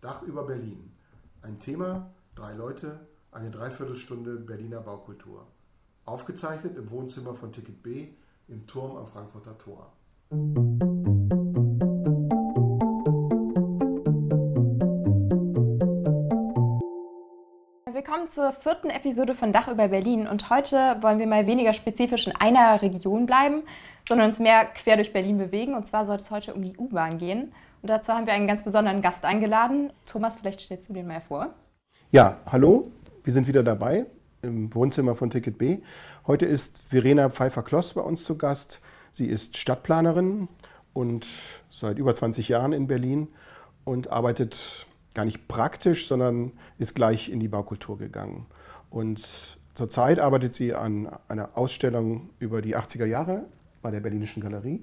Dach über Berlin. Ein Thema, drei Leute, eine Dreiviertelstunde Berliner Baukultur. Aufgezeichnet im Wohnzimmer von Ticket B im Turm am Frankfurter Tor. Willkommen zur vierten Episode von Dach über Berlin und heute wollen wir mal weniger spezifisch in einer Region bleiben, sondern uns mehr quer durch Berlin bewegen und zwar soll es heute um die U-Bahn gehen. Und dazu haben wir einen ganz besonderen Gast eingeladen. Thomas, vielleicht stellst du den mal vor. Ja, hallo, wir sind wieder dabei im Wohnzimmer von Ticket B. Heute ist Verena Pfeiffer-Kloss bei uns zu Gast. Sie ist Stadtplanerin und seit über 20 Jahren in Berlin und arbeitet gar nicht praktisch, sondern ist gleich in die Baukultur gegangen. Und zurzeit arbeitet sie an einer Ausstellung über die 80er Jahre bei der Berlinischen Galerie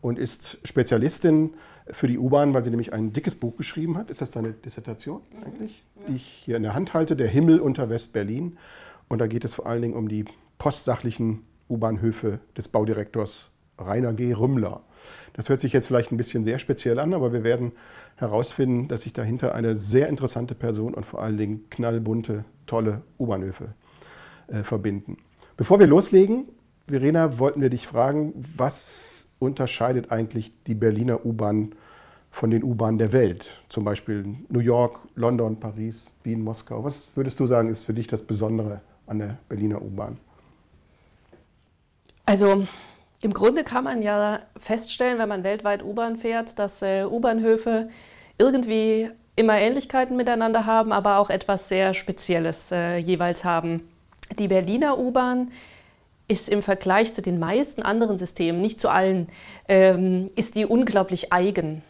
und ist Spezialistin für die U-Bahn, weil sie nämlich ein dickes Buch geschrieben hat. Ist das deine Dissertation mhm. eigentlich? Ja. Die ich hier in der Hand halte, Der Himmel unter West-Berlin. Und da geht es vor allen Dingen um die postsachlichen U-Bahnhöfe des Baudirektors Rainer G. Rümmler. Das hört sich jetzt vielleicht ein bisschen sehr speziell an, aber wir werden herausfinden, dass sich dahinter eine sehr interessante Person und vor allen Dingen knallbunte, tolle U-Bahnhöfe äh, verbinden. Bevor wir loslegen, Verena, wollten wir dich fragen, was unterscheidet eigentlich die Berliner U-Bahn von den U-Bahnen der Welt? Zum Beispiel New York, London, Paris, Wien, Moskau. Was würdest du sagen, ist für dich das Besondere an der Berliner U-Bahn? Also im Grunde kann man ja feststellen, wenn man weltweit U-Bahn fährt, dass äh, U-Bahnhöfe irgendwie immer Ähnlichkeiten miteinander haben, aber auch etwas sehr Spezielles äh, jeweils haben. Die Berliner U-Bahn ist im Vergleich zu den meisten anderen Systemen, nicht zu allen, ähm, ist die unglaublich eigen.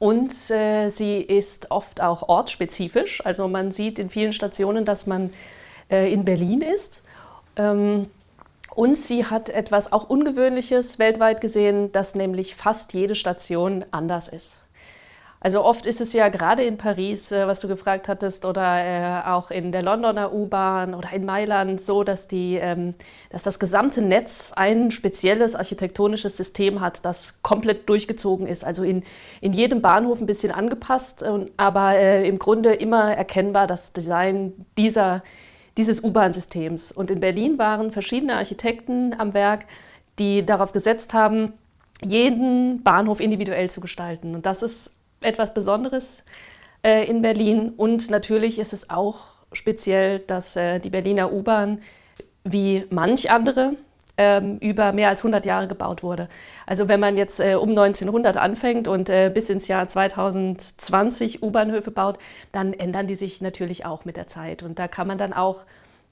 Und äh, sie ist oft auch ortsspezifisch. Also man sieht in vielen Stationen, dass man äh, in Berlin ist. Ähm, und sie hat etwas auch Ungewöhnliches weltweit gesehen, dass nämlich fast jede Station anders ist. Also oft ist es ja gerade in Paris, äh, was du gefragt hattest, oder äh, auch in der Londoner U-Bahn oder in Mailand so, dass, die, ähm, dass das gesamte Netz ein spezielles architektonisches System hat, das komplett durchgezogen ist. Also in, in jedem Bahnhof ein bisschen angepasst, aber äh, im Grunde immer erkennbar das Design dieser, dieses U-Bahn-Systems. Und in Berlin waren verschiedene Architekten am Werk, die darauf gesetzt haben, jeden Bahnhof individuell zu gestalten. Und das ist etwas Besonderes äh, in Berlin. Und natürlich ist es auch speziell, dass äh, die Berliner U-Bahn wie manch andere ähm, über mehr als 100 Jahre gebaut wurde. Also wenn man jetzt äh, um 1900 anfängt und äh, bis ins Jahr 2020 U-Bahnhöfe baut, dann ändern die sich natürlich auch mit der Zeit. Und da kann man dann auch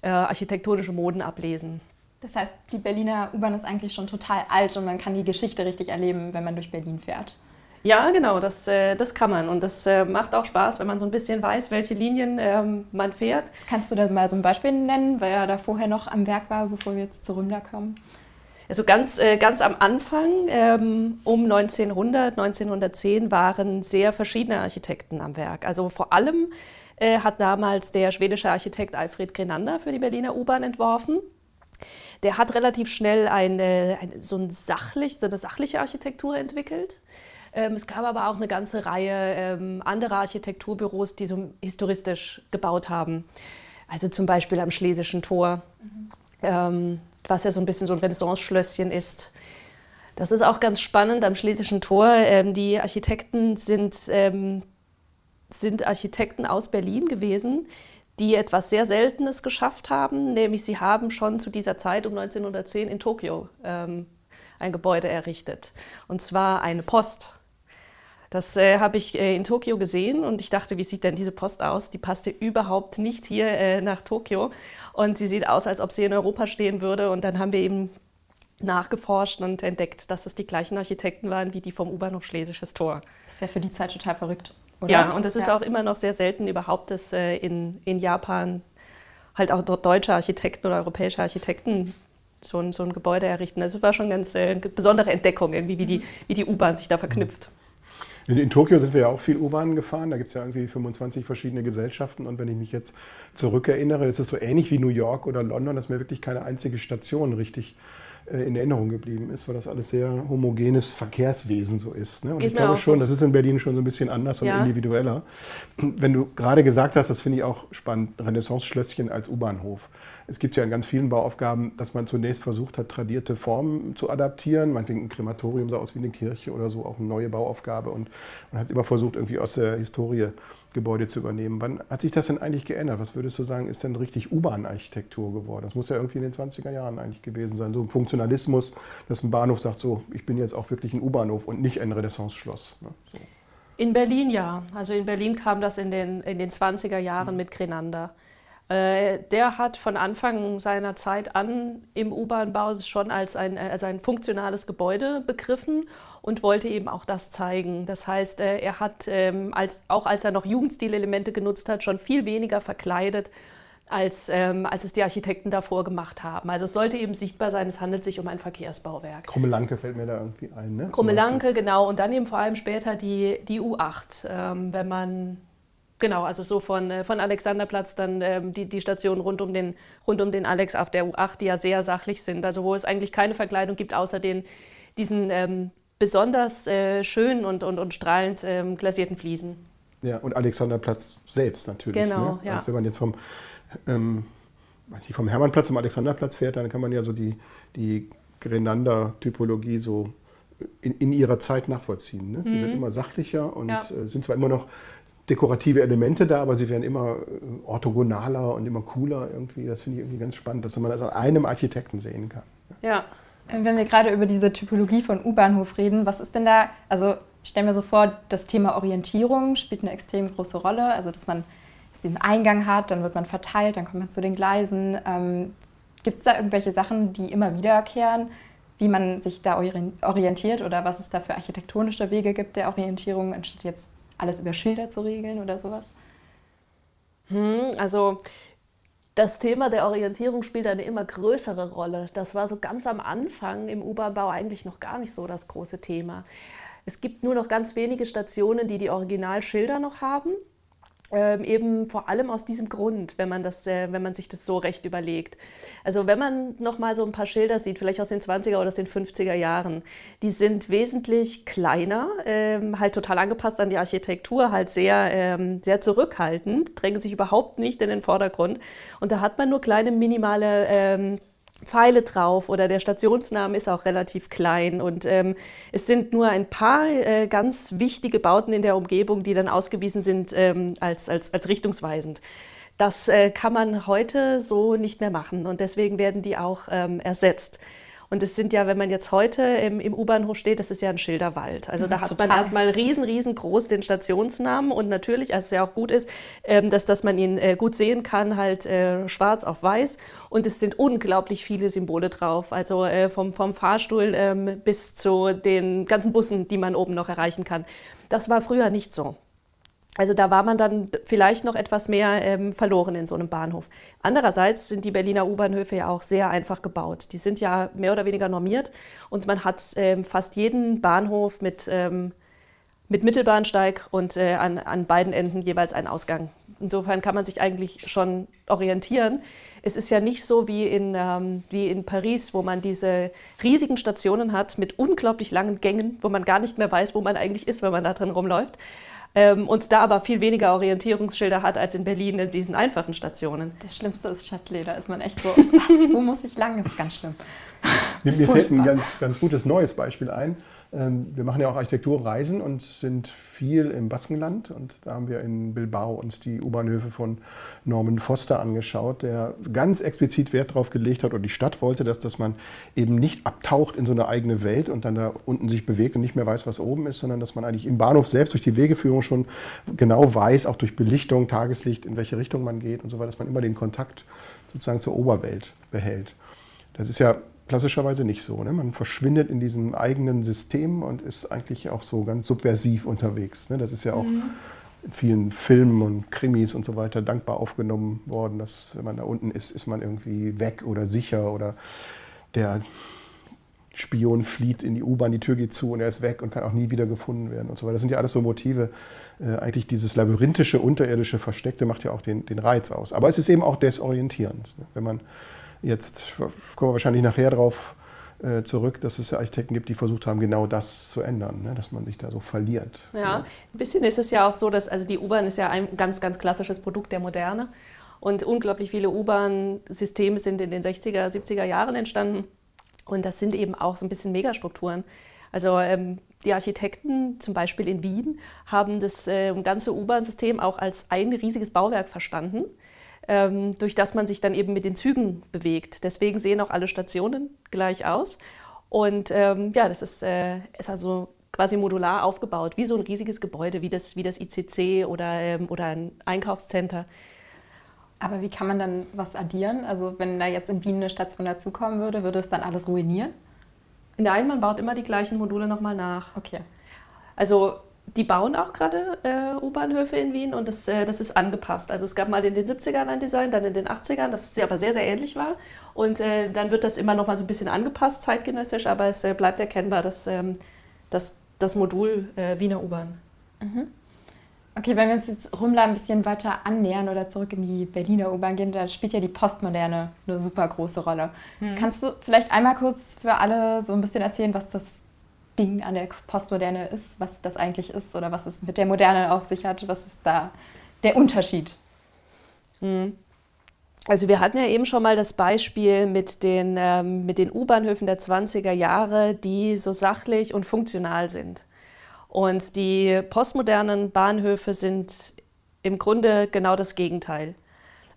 äh, architektonische Moden ablesen. Das heißt, die Berliner U-Bahn ist eigentlich schon total alt und man kann die Geschichte richtig erleben, wenn man durch Berlin fährt. Ja, genau, das, äh, das kann man. Und das äh, macht auch Spaß, wenn man so ein bisschen weiß, welche Linien ähm, man fährt. Kannst du da mal so ein Beispiel nennen, weil er da vorher noch am Werk war, bevor wir jetzt zu Rümler kommen? Also ganz, äh, ganz am Anfang, ähm, um 1900, 1910, waren sehr verschiedene Architekten am Werk. Also vor allem hat damals der schwedische Architekt Alfred Grenander für die Berliner U-Bahn entworfen. Der hat relativ schnell eine, eine, so, ein sachlich, so eine sachliche Architektur entwickelt. Ähm, es gab aber auch eine ganze Reihe ähm, anderer Architekturbüros, die so historistisch gebaut haben. Also zum Beispiel am Schlesischen Tor, mhm. ähm, was ja so ein bisschen so ein Renaissance-Schlösschen ist. Das ist auch ganz spannend am Schlesischen Tor. Die Architekten sind, sind Architekten aus Berlin gewesen, die etwas sehr Seltenes geschafft haben, nämlich sie haben schon zu dieser Zeit um 1910 in Tokio ähm, ein Gebäude errichtet. Und zwar eine Post. Das äh, habe ich äh, in Tokio gesehen und ich dachte, wie sieht denn diese Post aus? Die passte überhaupt nicht hier äh, nach Tokio und sie sieht aus, als ob sie in Europa stehen würde. Und dann haben wir eben nachgeforscht und entdeckt, dass es die gleichen Architekten waren wie die vom U-Bahnhof Schlesisches Tor. Das ist ja für die Zeit total verrückt. Oder? Ja, und es ist ja. auch immer noch sehr selten überhaupt, dass äh, in, in Japan halt auch dort deutsche Architekten oder europäische Architekten so ein, so ein Gebäude errichten. Das war schon eine ganz äh, besondere Entdeckung, irgendwie, wie die, wie die U-Bahn sich da verknüpft. In, in, Tokio sind wir ja auch viel U-Bahn gefahren. Da gibt es ja irgendwie 25 verschiedene Gesellschaften. Und wenn ich mich jetzt zurückerinnere, ist es so ähnlich wie New York oder London, dass mir wirklich keine einzige Station richtig äh, in Erinnerung geblieben ist, weil das alles sehr homogenes Verkehrswesen so ist. Ne? Und Geht ich glaube schon, so. das ist in Berlin schon so ein bisschen anders und Ja. individueller. Wenn du gerade gesagt hast, das finde ich auch spannend, Renaissance-Schlösschen als U-Bahnhof. Es gibt ja in ganz vielen Bauaufgaben, dass man zunächst versucht hat, tradierte Formen zu adaptieren. Meinetwegen ein Krematorium sah aus wie eine Kirche oder so, auch eine neue Bauaufgabe. Und man hat immer versucht, irgendwie aus der Historie Gebäude zu übernehmen. Wann hat sich das denn eigentlich geändert? Was würdest du sagen, ist denn richtig U-Bahn-Architektur geworden? Das muss ja irgendwie in den 20er Jahren eigentlich gewesen sein. So ein Funktionalismus, dass ein Bahnhof sagt, so, ich bin jetzt auch wirklich ein U-Bahnhof und nicht ein Renaissance-Schloss. Ne? So. In Berlin ja. Also in Berlin kam das in den, in den 20er Jahren mit Grenander. Äh, der hat von Anfang seiner Zeit an im U-Bahn-Bau schon als ein, äh, als ein funktionales Gebäude begriffen und wollte eben auch das zeigen. Das heißt, äh, er hat, ähm, als, auch als er noch Jugendstilelemente genutzt hat, schon viel weniger verkleidet, als, ähm, als es die Architekten davor gemacht haben. Also es sollte eben sichtbar sein, es handelt sich um ein Verkehrsbauwerk. Krummelanke fällt mir da irgendwie ein. Ne? Krummelanke, genau. Und dann eben vor allem später die, die U8. Ähm, wenn man, genau, also so von, äh, von Alexanderplatz dann ähm, die, die Stationen rund um, den, rund um den Alex auf der U8, die ja sehr sachlich sind. Also wo es eigentlich keine Verkleidung gibt, außer den, diesen ähm, besonders äh, schönen und, und, und strahlend ähm, glasierten Fliesen. Ja, und Alexanderplatz selbst natürlich. Genau, ne? ja. Also wenn man jetzt vom, ähm, vom Hermannplatz zum Alexanderplatz fährt, dann kann man ja so die, die Grenander-Typologie so in, in ihrer Zeit nachvollziehen. Ne? Sie wird immer sachlicher und Mhm. Ja. äh, sind zwar immer noch dekorative Elemente da, aber sie werden immer äh, orthogonaler und immer cooler irgendwie. Das finde ich irgendwie ganz spannend, dass man das an einem Architekten sehen kann. Ja. Wenn wir gerade über diese Typologie von U-Bahnhof reden, was ist denn da, also ich stelle mir so vor, das Thema Orientierung spielt eine extrem große Rolle, also dass man diesen Eingang hat, dann wird man verteilt, dann kommt man zu den Gleisen. Ähm, Gibt es da irgendwelche Sachen, die immer wiederkehren, wie man sich da orien- orientiert oder was es da für architektonische Wege gibt der Orientierung, anstatt jetzt alles über Schilder zu regeln oder sowas? Hm, also das Thema der Orientierung spielt eine immer größere Rolle. Das war so ganz am Anfang im U-Bahn-Bau eigentlich noch gar nicht so das große Thema. Es gibt nur noch ganz wenige Stationen, die die Originalschilder noch haben. Ähm, eben vor allem aus diesem Grund, wenn man, das, äh, wenn man sich das so recht überlegt. Also wenn man noch mal so ein paar Schilder sieht, vielleicht aus den 20er oder aus den 50er Jahren, die sind wesentlich kleiner, ähm, halt total angepasst an die Architektur, halt sehr, ähm, sehr zurückhaltend, drängen sich überhaupt nicht in den Vordergrund. Und da hat man nur kleine minimale ähm, Pfeile drauf oder der Stationsname ist auch relativ klein und ähm, es sind nur ein paar äh, ganz wichtige Bauten in der Umgebung, die dann ausgewiesen sind ähm, als, als, als richtungsweisend. Das äh, kann man heute so nicht mehr machen und deswegen werden die auch ähm, ersetzt. Und es sind ja, wenn man jetzt heute im, im U-Bahnhof steht, das ist ja ein Schilderwald. Also da Mhm, hat total. man erstmal riesen, riesengroß den Stationsnamen und natürlich, als es ja auch gut ist, ähm, dass, dass man ihn äh, gut sehen kann, halt äh, schwarz auf weiß. Und es sind unglaublich viele Symbole drauf. Also äh, vom, vom Fahrstuhl ähm, bis zu den ganzen Bussen, die man oben noch erreichen kann. Das war früher nicht so. Also da war man dann vielleicht noch etwas mehr ähm, verloren in so einem Bahnhof. Andererseits sind die Berliner U-Bahnhöfe ja auch sehr einfach gebaut. Die sind ja mehr oder weniger normiert und man hat ähm, fast jeden Bahnhof mit, ähm, mit Mittelbahnsteig und äh, an, an beiden Enden jeweils einen Ausgang. Insofern kann man sich eigentlich schon orientieren. Es ist ja nicht so wie in, ähm, wie in Paris, wo man diese riesigen Stationen hat mit unglaublich langen Gängen, wo man gar nicht mehr weiß, wo man eigentlich ist, wenn man da drin rumläuft. Ähm, und da aber viel weniger Orientierungsschilder hat als in Berlin in diesen einfachen Stationen. Das Schlimmste ist Châtelet, da ist man echt so, was, wo muss ich lang? Das ist ganz schlimm. Mir, mir fällt ein ganz, ganz gutes neues Beispiel ein. Ähm, Wir machen ja auch Architekturreisen und sind viel im Baskenland. Und da haben wir in Bilbao uns die U-Bahnhöfe von Norman Foster angeschaut, der ganz explizit Wert darauf gelegt hat, oder die Stadt wollte das, dass man eben nicht abtaucht in so eine eigene Welt und dann da unten sich bewegt und nicht mehr weiß, was oben ist, sondern dass man eigentlich im Bahnhof selbst durch die Wegeführung schon genau weiß, auch durch Belichtung, Tageslicht, in welche Richtung man geht und so weiter, dass man immer den Kontakt sozusagen zur Oberwelt behält. Das ist ja klassischerweise nicht so. Ne? Man verschwindet in diesem eigenen System und ist eigentlich auch so ganz subversiv unterwegs. Ne? Das ist ja auch in vielen Filmen und Krimis und so weiter dankbar aufgenommen worden, dass wenn man da unten ist, ist man irgendwie weg oder sicher oder der Spion flieht in die U-Bahn, die Tür geht zu und er ist weg und kann auch nie wieder gefunden werden und so weiter. Das sind ja alles so Motive. Äh, eigentlich dieses labyrinthische, unterirdische, versteckte macht ja auch den, den Reiz aus. Aber es ist eben auch desorientierend. Ne? Wenn man jetzt, kommen wir wahrscheinlich nachher drauf, äh, zurück, dass es ja Architekten gibt, die versucht haben, genau das zu ändern, ne? dass man sich da so verliert. Ja, ein bisschen ist es ja auch so, dass also die U-Bahn ist ja ein ganz, ganz klassisches Produkt der Moderne. Und unglaublich viele U-Bahn-Systeme sind in den 60er, 70er Jahren entstanden. Und das sind eben auch so ein bisschen Megastrukturen. Also ähm, die Architekten, zum Beispiel in Wien, haben das äh, ganze U-Bahn-System auch als ein riesiges Bauwerk verstanden, durch das man sich dann eben mit den Zügen bewegt. Deswegen sehen auch alle Stationen gleich aus. Und ähm, ja, das ist, äh, ist also quasi modular aufgebaut, wie so ein riesiges Gebäude, wie das, wie das ICC oder, ähm, oder ein Einkaufscenter. Aber wie kann man dann was addieren? Also wenn da jetzt in Wien eine Station dazukommen würde, würde es dann alles ruinieren? Nein, man baut immer die gleichen Module nochmal nach. Okay. Also die bauen auch gerade äh, U-Bahnhöfe in Wien und das, äh, das ist angepasst. Also es gab mal in den 70ern ein Design, dann in den 80ern, das aber sehr, sehr ähnlich war. Und äh, dann wird das immer noch mal so ein bisschen angepasst, zeitgenössisch, aber es äh, bleibt erkennbar, dass ähm, das, das Modul äh, Wiener U-Bahn. Mhm. Okay, wenn wir uns jetzt Rümmler ein bisschen weiter annähern oder zurück in die Berliner U-Bahn gehen, da spielt ja die Postmoderne eine super große Rolle. Mhm. Kannst du vielleicht einmal kurz für alle so ein bisschen erzählen, was das Ding an der Postmoderne ist, was das eigentlich ist oder was es mit der Moderne auf sich hat? Was ist da der Unterschied? Mhm. Also wir hatten ja eben schon mal das Beispiel mit den, ähm, mit den U-Bahnhöfen der 20er Jahre, die so sachlich und funktional sind. Und die postmodernen Bahnhöfe sind im Grunde genau das Gegenteil.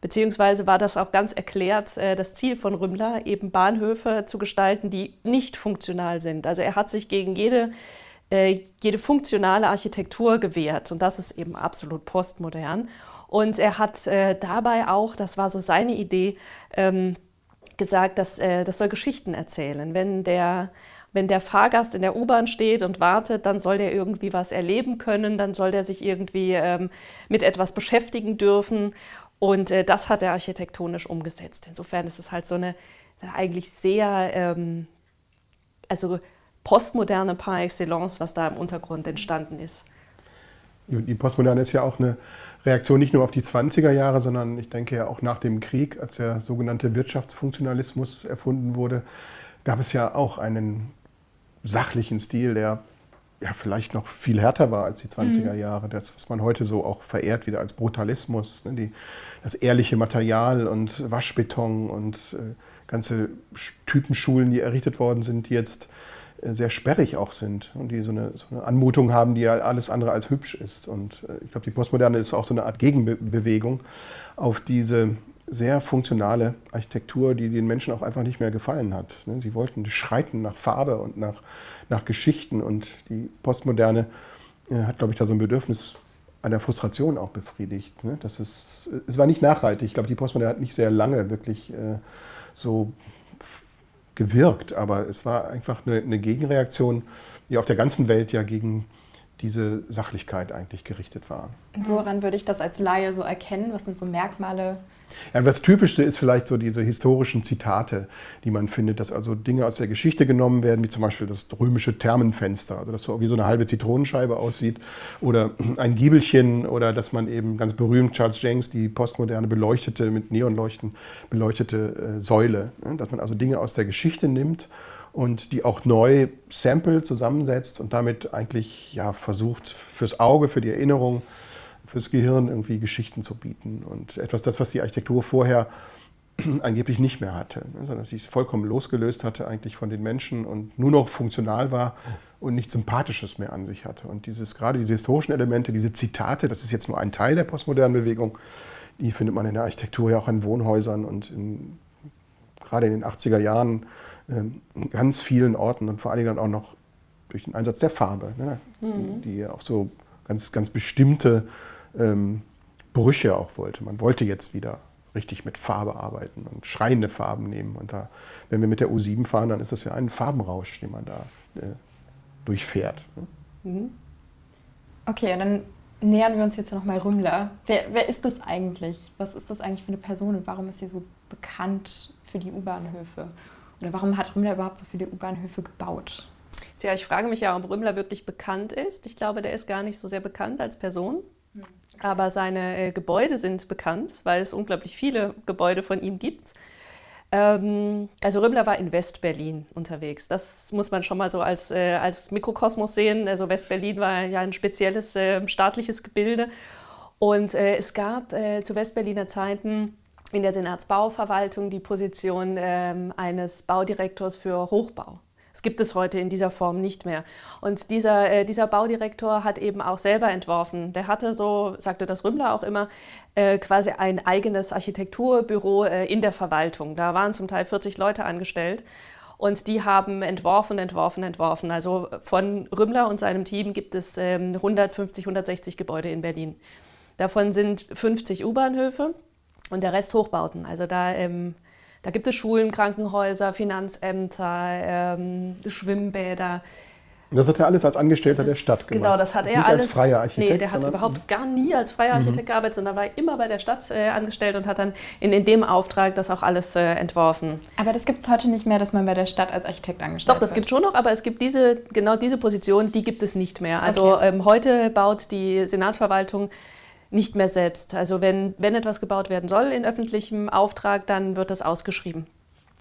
Beziehungsweise war das auch ganz erklärt äh, das Ziel von Rümmler, eben Bahnhöfe zu gestalten, die nicht funktional sind. Also er hat sich gegen jede, äh, jede funktionale Architektur gewehrt und das ist eben absolut postmodern. Und er hat äh, dabei auch, das war so seine Idee, ähm, gesagt, dass äh, das soll Geschichten erzählen. Wenn der wenn der Fahrgast in der U-Bahn steht und wartet, dann soll der irgendwie was erleben können, dann soll der sich irgendwie ähm, mit etwas beschäftigen dürfen. Und äh, das hat er architektonisch umgesetzt. Insofern ist es halt so eine eigentlich sehr, ähm, also postmoderne par excellence, was da im Untergrund entstanden ist. Die Postmoderne ist ja auch eine Reaktion nicht nur auf die 20er Jahre, sondern ich denke ja auch nach dem Krieg, als der sogenannte Wirtschaftsfunktionalismus erfunden wurde, gab es ja auch einen sachlichen Stil, der ja vielleicht noch viel härter war als die 20er mhm. Jahre. Das, was man heute so auch verehrt, wieder als Brutalismus. Ne? Die, das ehrliche Material und Waschbeton und äh, ganze Typenschulen, die errichtet worden sind, die jetzt äh, sehr sperrig auch sind und die so eine, so eine, Anmutung haben, die ja alles andere als hübsch ist. Und äh, ich glaube, die Postmoderne ist auch so eine Art Gegenbewegung auf diese sehr funktionale Architektur, die den Menschen auch einfach nicht mehr gefallen hat. Ne? Sie wollten schreiten nach Farbe und nach, nach Geschichten und die Postmoderne äh, hat, glaube ich, da so ein Bedürfnis einer Frustration auch befriedigt. Ne? Das ist, es war nicht nachhaltig. Ich glaube, die Postmoderne hat nicht sehr lange wirklich äh, so gewirkt, aber es war einfach eine, eine Gegenreaktion, die auf der ganzen Welt ja gegen diese Sachlichkeit eigentlich gerichtet war. Woran würde ich das als Laie so erkennen? Was sind so Merkmale, ja, das Typischste ist vielleicht so diese historischen Zitate, die man findet, dass also Dinge aus der Geschichte genommen werden, wie zum Beispiel das römische Thermenfenster, also das so wie so eine halbe Zitronenscheibe aussieht, oder ein Giebelchen, oder dass man eben ganz berühmt Charles Jenks die postmoderne beleuchtete, mit Neonleuchten beleuchtete äh, Säule, ne? dass man also Dinge aus der Geschichte nimmt und die auch neu sample zusammensetzt und damit eigentlich ja, versucht fürs Auge, für die Erinnerung, fürs Gehirn irgendwie Geschichten zu bieten. Und etwas, das, was die Architektur vorher angeblich nicht mehr hatte, ne, sondern sie es vollkommen losgelöst hatte eigentlich von den Menschen und nur noch funktional war und nichts Sympathisches mehr an sich hatte. Und dieses, gerade diese historischen Elemente, diese Zitate, das ist jetzt nur ein Teil der postmodernen Bewegung, die findet man in der Architektur ja auch in Wohnhäusern und in, gerade in den 80er Jahren ähm, in ganz vielen Orten und vor allen Dingen dann auch noch durch den Einsatz der Farbe, ne, mhm. die auch so ganz, ganz bestimmte ähm, Brüche auch wollte. Man wollte jetzt wieder richtig mit Farbe arbeiten und schreiende Farben nehmen. Und da, wenn wir mit der U7 fahren, dann ist das ja ein Farbenrausch, den man da äh, durchfährt. Ne? Mhm. Okay, dann nähern wir uns jetzt nochmal Rümmler. Wer, wer ist das eigentlich? Was ist das eigentlich für eine Person und warum ist sie so bekannt für die U-Bahnhöfe? Oder warum hat Rümmler überhaupt so viele U-Bahnhöfe gebaut? Tja, ich frage mich ja, ob Rümmler wirklich bekannt ist. Ich glaube, der ist gar nicht so sehr bekannt als Person. Aber seine äh, Gebäude sind bekannt, weil es unglaublich viele Gebäude von ihm gibt. Ähm, also Rümmler war in West-Berlin unterwegs. Das muss man schon mal so als, äh, als Mikrokosmos sehen. Also West-Berlin war ja ein spezielles äh, staatliches Gebilde. Und äh, es gab äh, zu West-Berliner Zeiten in der Senatsbauverwaltung die Position ähm, eines Baudirektors für Hochbau. Das gibt es heute in dieser Form nicht mehr. Und dieser, äh, dieser Baudirektor hat eben auch selber entworfen. Der hatte so, sagte das Rümmler auch immer, äh, quasi ein eigenes Architekturbüro äh, in der Verwaltung. Da waren zum Teil 40 Leute angestellt. Und die haben entworfen, entworfen, entworfen. Also von Rümmler und seinem Team gibt es ähm, 150, 160 Gebäude in Berlin. Davon sind 50 U-Bahnhöfe und der Rest Hochbauten. Also da ähm, da gibt es Schulen, Krankenhäuser, Finanzämter, ähm, Schwimmbäder. Und das hat er alles als Angestellter das, der Stadt gemacht. Genau, das hat er Nicht alles. als freier Architekt. Nee, der hat überhaupt gar nie als freier mhm. Architekt mhm. gearbeitet, sondern war immer bei der Stadt äh, angestellt und hat dann in, in dem Auftrag das auch alles äh, entworfen. Aber das gibt es heute nicht mehr, dass man bei der Stadt als Architekt angestellt Doch, das gibt es schon noch, aber es gibt diese, genau diese Position, die gibt es nicht mehr. Also okay. ähm, heute baut die Senatsverwaltung nicht mehr selbst. Also wenn, wenn etwas gebaut werden soll in öffentlichem Auftrag, dann wird das ausgeschrieben.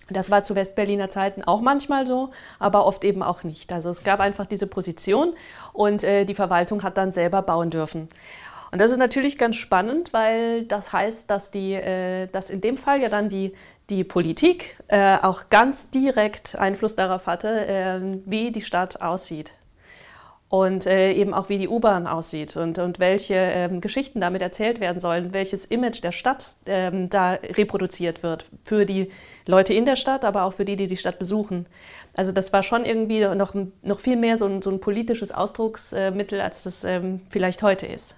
Das war zu Westberliner Zeiten auch manchmal so, aber oft eben auch nicht. Also es gab einfach diese Position und äh, die Verwaltung hat dann selber bauen dürfen. Und das ist natürlich ganz spannend, weil das heißt, dass, die, äh, dass in dem Fall ja dann die, die Politik äh, auch ganz direkt Einfluss darauf hatte, äh, wie die Stadt aussieht und äh, eben auch wie die U-Bahn aussieht und, und welche ähm, Geschichten damit erzählt werden sollen, welches Image der Stadt ähm, da reproduziert wird für die Leute in der Stadt, aber auch für die, die die Stadt besuchen. Also das war schon irgendwie noch, noch viel mehr so ein, so ein politisches Ausdrucksmittel, als es ähm, vielleicht heute ist.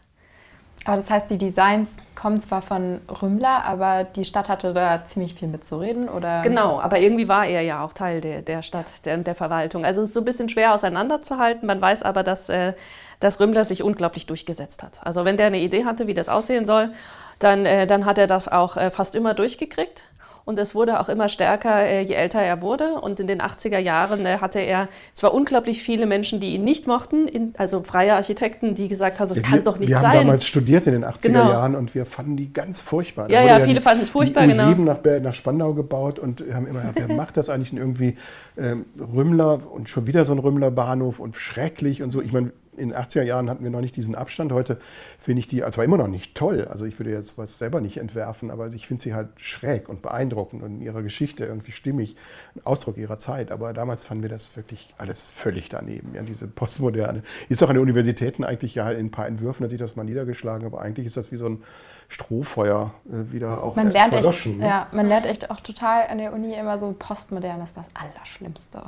Aber das heißt, die Designs kommen zwar von Rümmler, aber die Stadt hatte da ziemlich viel mitzureden, oder? Genau, aber irgendwie war er ja auch Teil der, der Stadt, der, der Verwaltung. Also es ist so ein bisschen schwer auseinanderzuhalten. Man weiß aber, dass, äh, dass Rümmler sich unglaublich durchgesetzt hat. Also wenn der eine Idee hatte, wie das aussehen soll, dann, äh, dann hat er das auch äh, fast immer durchgekriegt. Und es wurde auch immer stärker, äh, je älter er wurde. Und in den 80er Jahren äh, hatte er zwar unglaublich viele Menschen, die ihn nicht mochten, also freie Architekten, die gesagt haben, das ja, kann wir, doch nicht sein. Wir haben damals studiert in den 80er genau. Jahren und wir fanden die ganz furchtbar. Da ja, ja, viele fanden es furchtbar, die U7 genau. nach, nach Spandau gebaut und haben immer, wer macht das eigentlich? Und irgendwie ähm, Rümmler und schon wieder so ein Rümmler-Bahnhof und schrecklich und so. Ich meine, in den 80er Jahren hatten wir noch nicht diesen Abstand. Heute finde ich die, also war immer noch nicht toll. Also ich würde jetzt was selber nicht entwerfen, aber ich finde sie halt schräg und beeindruckend und in ihrer Geschichte irgendwie stimmig, ein Ausdruck ihrer Zeit. Aber damals fanden wir das wirklich alles völlig daneben. Ja, diese Postmoderne. Ist auch an den Universitäten eigentlich ja in ein paar Entwürfen, hat sich das mal niedergeschlagen, aber eigentlich ist das wie so ein Strohfeuer äh, wieder auch man lernt verloschen. Echt, ne? Ja, man lernt echt auch total an der Uni immer so, postmodern ist das Allerschlimmste.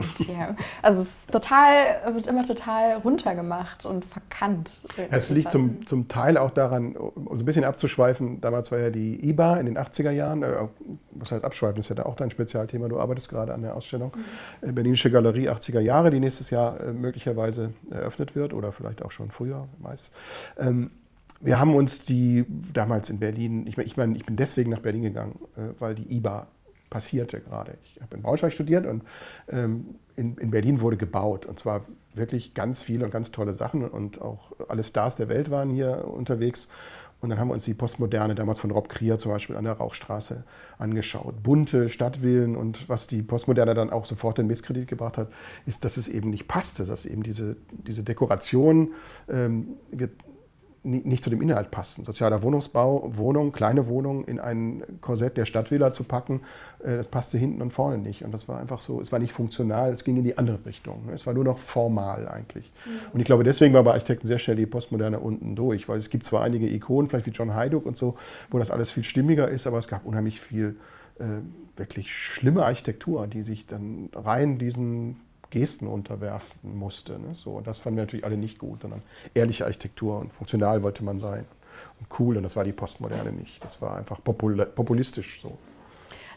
also es ist total, wird immer total runtergemacht und verkannt. Es liegt zum, zum Teil auch daran, um so ein bisschen abzuschweifen, damals war ja die IBA in den 80er Jahren, äh, was heißt abschweifen, ist ja da auch dein Spezialthema, du arbeitest gerade an der Ausstellung, mhm. äh, Berlinische Galerie 80er Jahre, die nächstes Jahr äh, möglicherweise eröffnet wird oder vielleicht auch schon früher, meist. Ähm, wir haben uns die damals in Berlin, ich meine, ich, mein, ich bin deswegen nach Berlin gegangen, äh, weil die IBA passierte gerade. Ich habe in Braunschweig studiert und ähm, in, in, Berlin wurde gebaut und zwar wirklich ganz viele und ganz tolle Sachen und auch alle Stars der Welt waren hier unterwegs. Und dann haben wir uns die Postmoderne damals von Rob Krier zum Beispiel an der Rauchstraße angeschaut. Bunte Stadtvillen und was die Postmoderne dann auch sofort in Misskredit gebracht hat, ist, dass es eben nicht passte, dass eben diese, diese Dekoration ähm, nicht zu dem Inhalt passen. Sozialer Wohnungsbau, Wohnung, kleine Wohnung in ein Korsett der Stadtvilla zu packen, äh, das passte hinten und vorne nicht. Und das war einfach so, es war nicht funktional, es ging in die andere Richtung. Es war nur noch formal eigentlich. Mhm. Und ich glaube, deswegen war bei Architekten sehr schnell die Postmoderne unten durch, weil es gibt zwar einige Ikonen, vielleicht wie John Hayduk und so, wo das alles viel stimmiger ist, aber es gab unheimlich viel äh, wirklich schlimme Architektur, die sich dann rein diesen Gesten unterwerfen musste. Ne? So, und das fanden wir natürlich alle nicht gut, sondern ehrliche Architektur und funktional wollte man sein und cool. Und das war die Postmoderne nicht. Das war einfach populistisch so.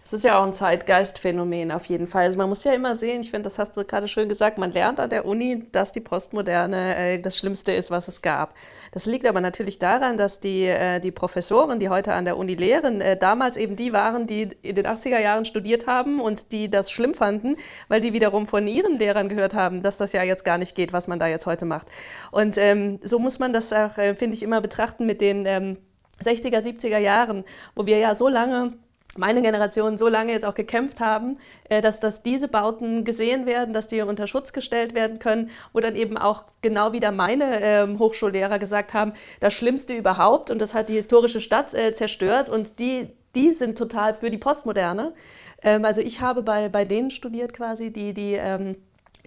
Es ist ja auch ein Zeitgeistphänomen auf jeden Fall. Also man muss ja immer sehen, ich finde, das hast du gerade schön gesagt, man lernt an der Uni, dass die Postmoderne äh, das Schlimmste ist, was es gab. Das liegt aber natürlich daran, dass die, äh, die Professoren, die heute an der Uni lehren, äh, damals eben die waren, die in den 80er Jahren studiert haben und die das schlimm fanden, weil die wiederum von ihren Lehrern gehört haben, dass das ja jetzt gar nicht geht, was man da jetzt heute macht. Und ähm, so muss man das auch, äh, finde ich, immer betrachten mit den ähm, 60er, 70er Jahren, wo wir ja so lange meine Generation so lange jetzt auch gekämpft haben, äh, dass, dass diese Bauten gesehen werden, dass die unter Schutz gestellt werden können, wo dann eben auch genau wieder meine ähm, Hochschullehrer gesagt haben, das Schlimmste überhaupt und das hat die historische Stadt äh, zerstört und die, die sind total für die Postmoderne. Ähm, also ich habe bei, bei denen studiert quasi, die die, ähm,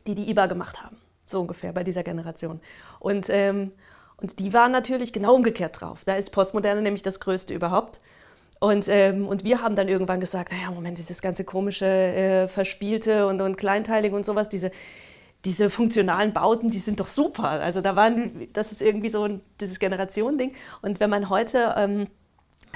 die, die IBA gemacht haben, so ungefähr bei dieser Generation. Und, ähm, und die waren natürlich genau umgekehrt drauf. Da ist Postmoderne nämlich das Größte überhaupt. Und, ähm, und wir haben dann irgendwann gesagt, naja, Moment, dieses ganze komische, äh, verspielte und, und kleinteilige und sowas, diese, diese funktionalen Bauten, die sind doch super. Also da waren, das ist irgendwie so ein, dieses Generationending. Und wenn man heute ähm,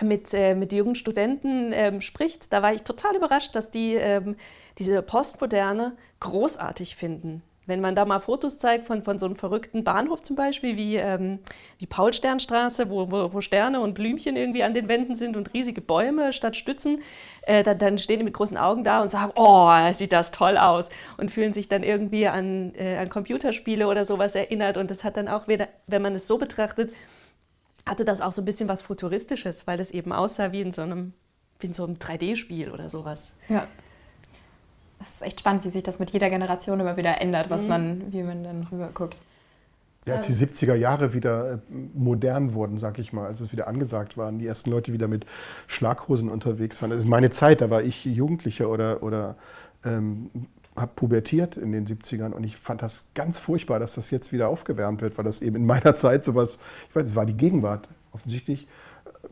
mit, äh, mit jungen Studenten ähm, spricht, da war ich total überrascht, dass die ähm, diese Postmoderne großartig finden. Wenn man da mal Fotos zeigt von, von so einem verrückten Bahnhof zum Beispiel, wie, ähm, wie Paulsternstraße, wo, wo, wo, Sterne und Blümchen irgendwie an den Wänden sind und riesige Bäume statt Stützen, äh, dann, dann, stehen die mit großen Augen da und sagen, oh, sieht das toll aus und fühlen sich dann irgendwie an, äh, an Computerspiele oder sowas erinnert. Und das hat dann auch wieder, wenn man es so betrachtet, hatte das auch so ein bisschen was Futuristisches, weil es eben aussah wie in so einem, wie in so einem 3D-Spiel oder sowas. Ja das ist echt spannend, wie sich das mit jeder Generation immer wieder ändert, was mhm. man, wie man dann rüber guckt. Ja, als die 70er Jahre wieder äh, modern wurden, sag ich mal, als es wieder angesagt waren, die ersten Leute wieder mit Schlaghosen unterwegs waren. Das ist meine Zeit, da war ich Jugendlicher oder, oder ähm, habe pubertiert in den 70ern und ich fand das ganz furchtbar, dass das jetzt wieder aufgewärmt wird, weil das eben in meiner Zeit sowas, ich weiß, es war die Gegenwart offensichtlich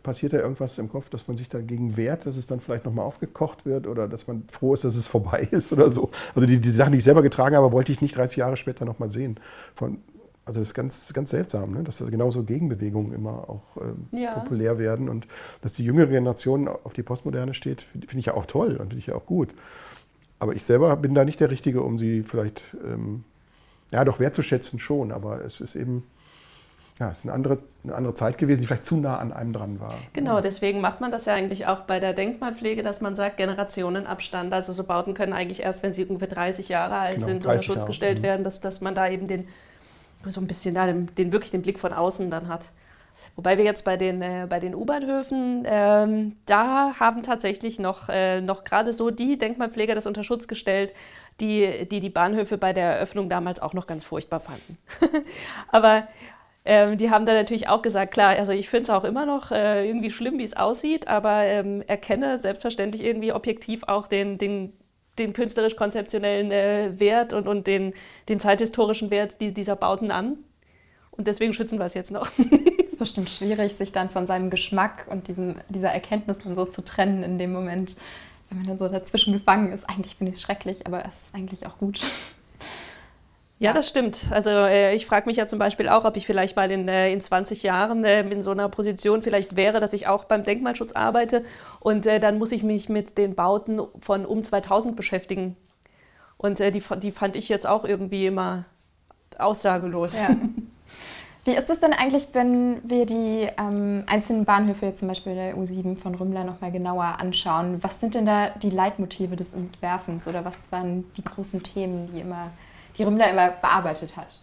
passiert da irgendwas im Kopf, dass man sich dagegen wehrt, dass es dann vielleicht nochmal aufgekocht wird oder dass man froh ist, dass es vorbei ist oder so. Also die, die Sachen, die ich selber getragen habe, wollte ich nicht 30 Jahre später nochmal sehen. Von, also das ist ganz, ganz seltsam, ne? dass da genauso Gegenbewegungen immer auch ähm, ja. populär werden und dass die jüngere Generation auf die Postmoderne steht, finde ich ja auch toll und finde ich ja auch gut. Aber ich selber bin da nicht der Richtige, um sie vielleicht, ähm, ja doch wertzuschätzen schon, aber es ist eben ja, es ist eine andere, eine andere Zeit gewesen, die vielleicht zu nah an einem dran war. Genau, deswegen macht man das ja eigentlich auch bei der Denkmalpflege, dass man sagt, Generationenabstand. Also so Bauten können eigentlich erst, wenn sie ungefähr 30 Jahre alt genau, sind, unter Schutz Jahre. gestellt mhm. werden, dass, dass man da eben den, so ein bisschen da den, den, wirklich den Blick von außen dann hat. Wobei wir jetzt bei den, äh, bei den U-Bahnhöfen, ähm, da haben tatsächlich noch, äh, noch gerade so die Denkmalpfleger das unter Schutz gestellt, die, die die Bahnhöfe bei der Eröffnung damals auch noch ganz furchtbar fanden. Aber ähm, die haben dann natürlich auch gesagt, klar, also ich finde es auch immer noch äh, irgendwie schlimm, wie es aussieht, aber ähm, erkenne selbstverständlich irgendwie objektiv auch den, den, den künstlerisch-konzeptionellen äh, Wert und, und den, den zeithistorischen Wert die, dieser Bauten an. Und deswegen schützen wir es jetzt noch. Es ist bestimmt schwierig, sich dann von seinem Geschmack und diesem, dieser Erkenntnis dann so zu trennen in dem Moment, wenn man dann so dazwischen gefangen ist. Eigentlich finde ich es schrecklich, aber es ist eigentlich auch gut. Ja, das stimmt. Also äh, ich frage mich ja zum Beispiel auch, ob ich vielleicht mal in, äh, in 20 Jahren äh, in so einer Position vielleicht wäre, dass ich auch beim Denkmalschutz arbeite und äh, dann muss ich mich mit den Bauten von um 2000 beschäftigen. Und äh, die, die fand ich jetzt auch irgendwie immer aussagelos. Ja. Wie ist es denn eigentlich, wenn wir die ähm, einzelnen Bahnhöfe, jetzt zum Beispiel der U7 von Rümmler, nochmal genauer anschauen? Was sind denn da die Leitmotive des Entwerfens oder was waren die großen Themen, die immer die Rümmler immer bearbeitet hat.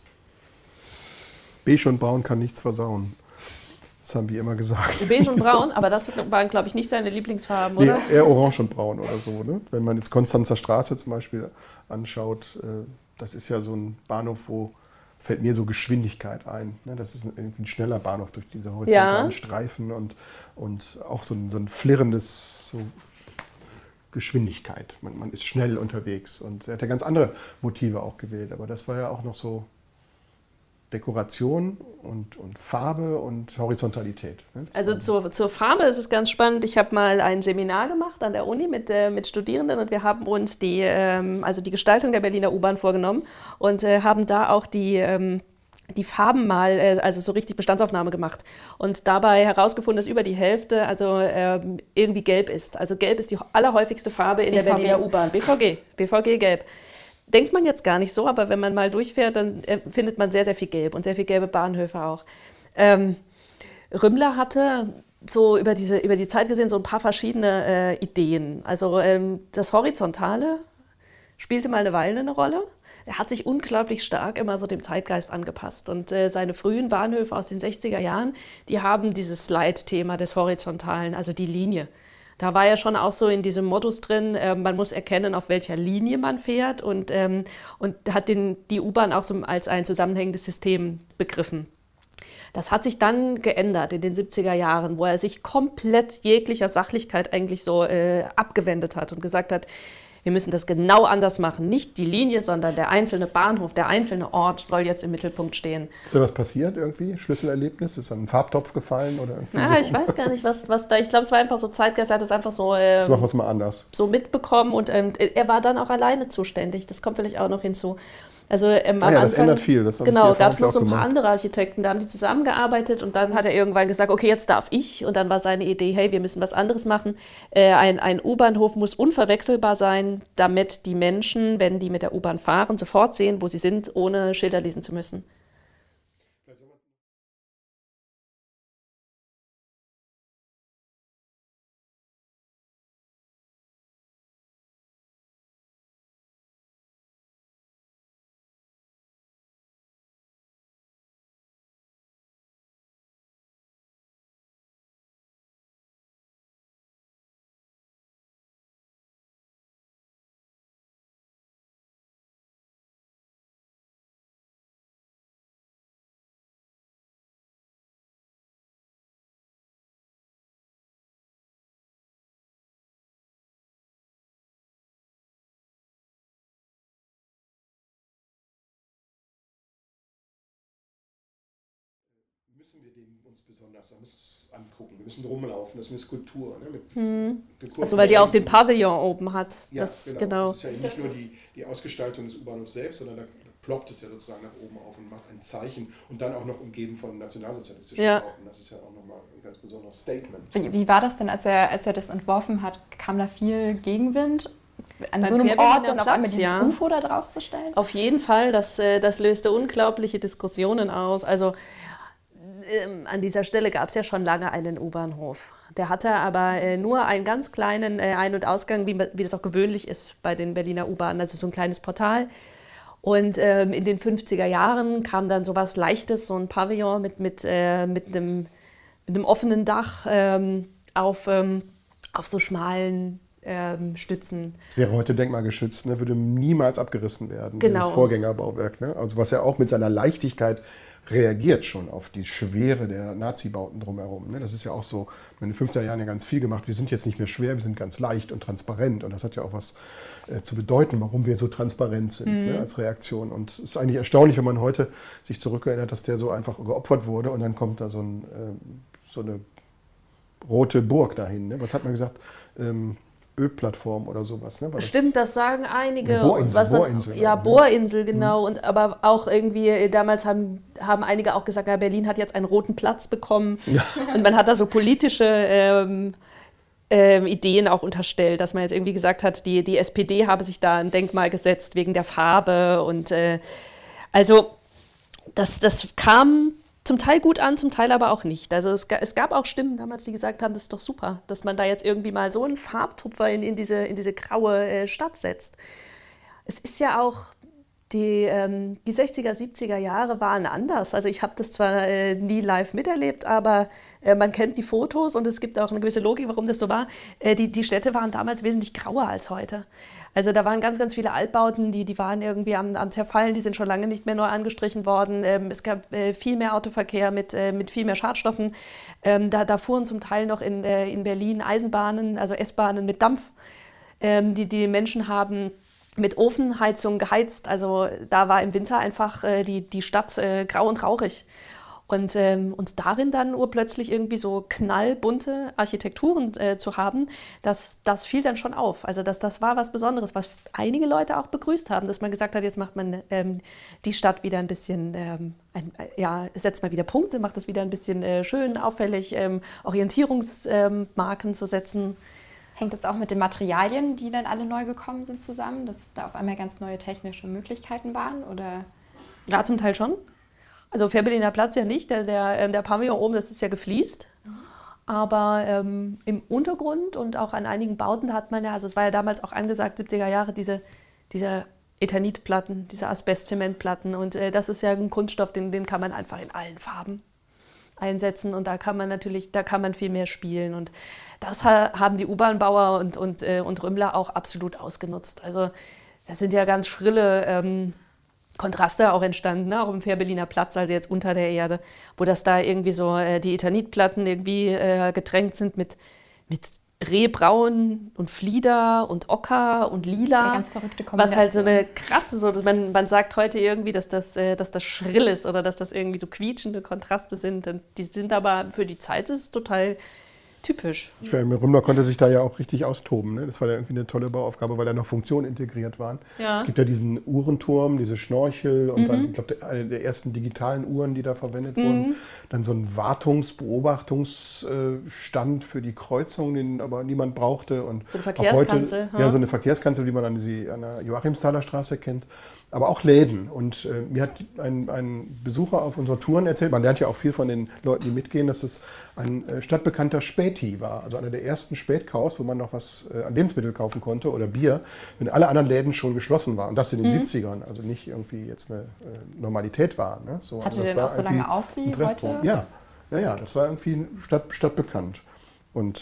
Beige und Braun kann nichts versauen. Das haben die immer gesagt. Beige und Braun, aber das waren, glaube ich, nicht seine Lieblingsfarben, oder? Nee, eher Orange und Braun oder so. Ne? Wenn man jetzt Konstanzer Straße zum Beispiel anschaut, äh, das ist ja so ein Bahnhof, wo fällt mir so Geschwindigkeit ein. Ne? Das ist ein, ein schneller Bahnhof durch diese horizontalen ja. Streifen und, und auch so ein, so ein flirrendes, so Geschwindigkeit. Man, man, ist schnell unterwegs und er hat ja ganz andere Motive auch gewählt, aber das war ja auch noch so Dekoration und, und Farbe und Horizontalität. Ne? Also zur, zur Farbe ist es ganz spannend. Ich habe mal ein Seminar gemacht an der Uni mit, äh, mit Studierenden und wir haben uns die, ähm, also die Gestaltung der Berliner U-Bahn vorgenommen und äh, haben da auch die ähm, die Farben mal, äh, also so richtig Bestandsaufnahme gemacht und dabei herausgefunden, dass über die Hälfte also ähm, irgendwie gelb ist. Also gelb ist die allerhäufigste Farbe in BVG. der Berliner U-Bahn. BVG, BVG gelb. Denkt man jetzt gar nicht so, aber wenn man mal durchfährt, dann äh, findet man sehr, sehr viel Gelb und sehr viel gelbe Bahnhöfe auch. Ähm, Rümmler hatte so über, diese, über die Zeit gesehen so ein paar verschiedene äh, Ideen. Also ähm, das Horizontale spielte mal eine Weile eine Rolle er hat sich unglaublich stark immer so dem Zeitgeist angepasst. Und äh, seine frühen Bahnhöfe aus den 60er Jahren, die haben dieses Slide-Thema des Horizontalen, also die Linie. da war ja schon auch so in diesem Modus drin, äh, man muss erkennen, auf welcher Linie man fährt und, ähm, und hat den, die U-Bahn auch so als ein zusammenhängendes System begriffen. Das hat sich dann geändert in den 70er Jahren, wo er sich komplett jeglicher Sachlichkeit eigentlich so äh, abgewendet hat und gesagt hat, wir müssen das genau anders machen. Nicht die Linie, sondern der einzelne Bahnhof, der einzelne Ort soll jetzt im Mittelpunkt stehen. Ist da was passiert irgendwie? Schlüsselerlebnis? Ist da ein Farbtopf gefallen? Oder ja, so? ich weiß gar nicht, was, was da. Ich glaube, es war einfach so Zeitgeist, er hat es einfach so. Ähm, das machen wir es mal anders. So mitbekommen und ähm, er war dann auch alleine zuständig. Das kommt vielleicht auch noch hinzu. Also ähm, ah, ja, das ändert viel. Das genau, gab es noch so ein paar andere Architekten, da haben die zusammengearbeitet und dann hat er irgendwann gesagt, okay, jetzt darf ich. Und dann war seine Idee, hey, wir müssen was anderes machen. Äh, ein ein U-Bahnhof muss unverwechselbar sein, damit die Menschen, wenn die mit der U-Bahn fahren, sofort sehen, wo sie sind, ohne Schilder lesen zu müssen. Müssen wir den uns besonders angucken. Wir müssen rumlaufen. Das ist eine Skulptur. Ne? Mit, hm. Also weil die auch den Pavillon oben hat. Ja, das, genau. genau. Das ist ja nicht nur die, die Ausgestaltung des U-Bahnhofs selbst, sondern da ploppt es ja sozusagen nach oben auf und macht ein Zeichen und dann auch noch umgeben von nationalsozialistischen ja. Bauten. Das ist ja auch nochmal ein ganz besonderes Statement. Wie, wie war das denn, als er, als er das entworfen hat? Kam da viel Gegenwind? an Beim so einem Ort dann auf einmal dieses ja. UFO da drauf zu stellen? Auf jeden Fall, das, äh, das löste unglaubliche Diskussionen aus. Also ähm, an dieser Stelle gab es ja schon lange einen U-Bahnhof. Der hatte aber äh, nur einen ganz kleinen äh, Ein- und Ausgang, wie, wie, das auch gewöhnlich ist bei den Berliner U-Bahnen, also so ein kleines Portal. Und ähm, in den 50er Jahren kam dann so was Leichtes, so ein Pavillon mit, mit, äh, mit, einem, mit einem offenen Dach ähm, auf, ähm, auf so schmalen ähm, Stützen. Das wäre heute denkmalgeschützt, ne? würde niemals abgerissen werden, genau. dieses Vorgängerbauwerk. Ne? Also was ja auch mit seiner Leichtigkeit reagiert schon auf die Schwere der Nazi-Bauten drumherum. Ne? Das ist ja auch so, in den 50er Jahren ja ganz viel gemacht. Wir sind jetzt nicht mehr schwer, wir sind ganz leicht und transparent. Und das hat ja auch was äh, zu bedeuten, warum wir so transparent sind ne, mhm. ne, als Reaktion. Und es ist eigentlich erstaunlich, wenn man heute sich zurückerinnert, dass der so einfach geopfert wurde und dann kommt da so, ein, äh, so eine rote Burg dahin. Ne? Was hat man gesagt? Ähm, Ölplattform oder sowas. Ne? Stimmt, das sagen einige. Bohrinsel, was dann, Bohrinsel. Ja? Bohrinsel, genau. Mhm. Und, aber auch irgendwie, äh, damals haben, haben einige auch gesagt, ja, Berlin hat jetzt einen roten Platz bekommen. Ja. Und man hat da so politische ähm, ähm, Ideen auch unterstellt, dass man jetzt irgendwie gesagt hat, die, die SPD habe sich da ein Denkmal gesetzt wegen der Farbe. Und äh, also das, das kam zum Teil gut an, zum Teil aber auch nicht. Also es, es, gab auch Stimmen damals, die gesagt haben, das ist doch super, dass man da jetzt irgendwie mal so einen Farbtupfer in, in diese, in diese graue äh, Stadt setzt. Es ist ja auch, die, ähm, die 60er, 70er Jahre waren anders. Also ich habe das zwar äh, nie live miterlebt, aber äh, man kennt die Fotos und es gibt auch eine gewisse Logik, warum das so war. Äh, die, die Städte waren damals wesentlich grauer als heute. Also da waren ganz, ganz viele Altbauten, die, die waren irgendwie am, am Zerfallen, die sind schon lange nicht mehr neu angestrichen worden. Ähm, es gab äh, viel mehr Autoverkehr mit, äh, mit viel mehr Schadstoffen. Ähm, da, da fuhren zum Teil noch in, äh, in Berlin Eisenbahnen, also S-Bahnen mit Dampf. Ähm, die, die Menschen haben mit Ofenheizung geheizt. Also da war im Winter einfach äh, die, die Stadt äh, grau und rauchig. Und, ähm, und darin dann urplötzlich irgendwie so knallbunte Architekturen äh, zu haben, das, das fiel dann schon auf. Also das, das war was Besonderes, was einige Leute auch begrüßt haben, dass man gesagt hat, jetzt macht man ähm, die Stadt wieder ein bisschen, ähm, ein, äh, ja, setzt mal wieder Punkte, macht das wieder ein bisschen äh, schön, auffällig, ähm, Orientierungsmarken zu setzen. Hängt das auch mit den Materialien, die dann alle neu gekommen sind, zusammen, dass da auf einmal ganz neue technische Möglichkeiten waren? Oder? Ja, zum Teil schon. Also Fährberliner Platz ja nicht, der, der, ähm, der Pavillon oben, das ist ja gefliest. Aber ähm, im Untergrund und auch an einigen Bauten hat man ja, also es war ja damals auch angesagt, 70er Jahre, diese, diese Ethanitplatten, diese Asbestzementplatten. Und äh, das ist ja ein Kunststoff, den, den kann man einfach in allen Farben einsetzen und da kann man natürlich, da kann man viel mehr spielen und das haben die U-Bahn-Bauer und, und, äh, und Rümmler auch absolut ausgenutzt. Also das sind ja ganz schrille ähm, Kontraste auch entstanden, ne? auch im Fährberliner Platz, also jetzt unter der Erde, wo das da irgendwie so äh, die Ethanitplatten irgendwie äh, getränkt sind mit, mit Rehbraun und Flieder und Ocker und Lila. Eine ganz verrückte Kombination. Was halt so eine krasse, so, man, man sagt heute irgendwie, dass das, äh, dass das schrill ist oder dass das irgendwie so quietschende Kontraste sind. Und die sind aber für die Zeit ist total typisch. Ich finde, Rümmler konnte sich da ja auch richtig austoben. Ne? Das war ja irgendwie eine tolle Bauaufgabe, weil da noch Funktionen integriert waren. Ja. Es gibt ja diesen Uhrenturm, diese Schnorchel und mhm. dann, ich glaube, eine der ersten digitalen Uhren, die da verwendet mhm. wurden. Dann so ein Wartungs-, Beobachtungsstand für die Kreuzung, den aber niemand brauchte. Und so eine Verkehrskanzel. Heute, ja, so eine Verkehrskanzel, die man an, die, an der Joachimsthaler Straße kennt aber auch Läden. Und äh, mir hat ein, ein, Besucher auf unserer Touren erzählt, man lernt ja auch viel von den Leuten, die mitgehen, dass es ein äh, stadtbekannter Späti war. Also einer der ersten Spätkaufs, wo man noch was äh, an Lebensmittel kaufen konnte oder Bier, wenn alle anderen Läden schon geschlossen waren. Und das in den mhm. 70ern, also nicht irgendwie jetzt eine äh, Normalität war. Ne? So, Hatte also denn auch so lange auf wie heute? Ja, ja, ja, das war irgendwie Stadt, stadtbekannt. Und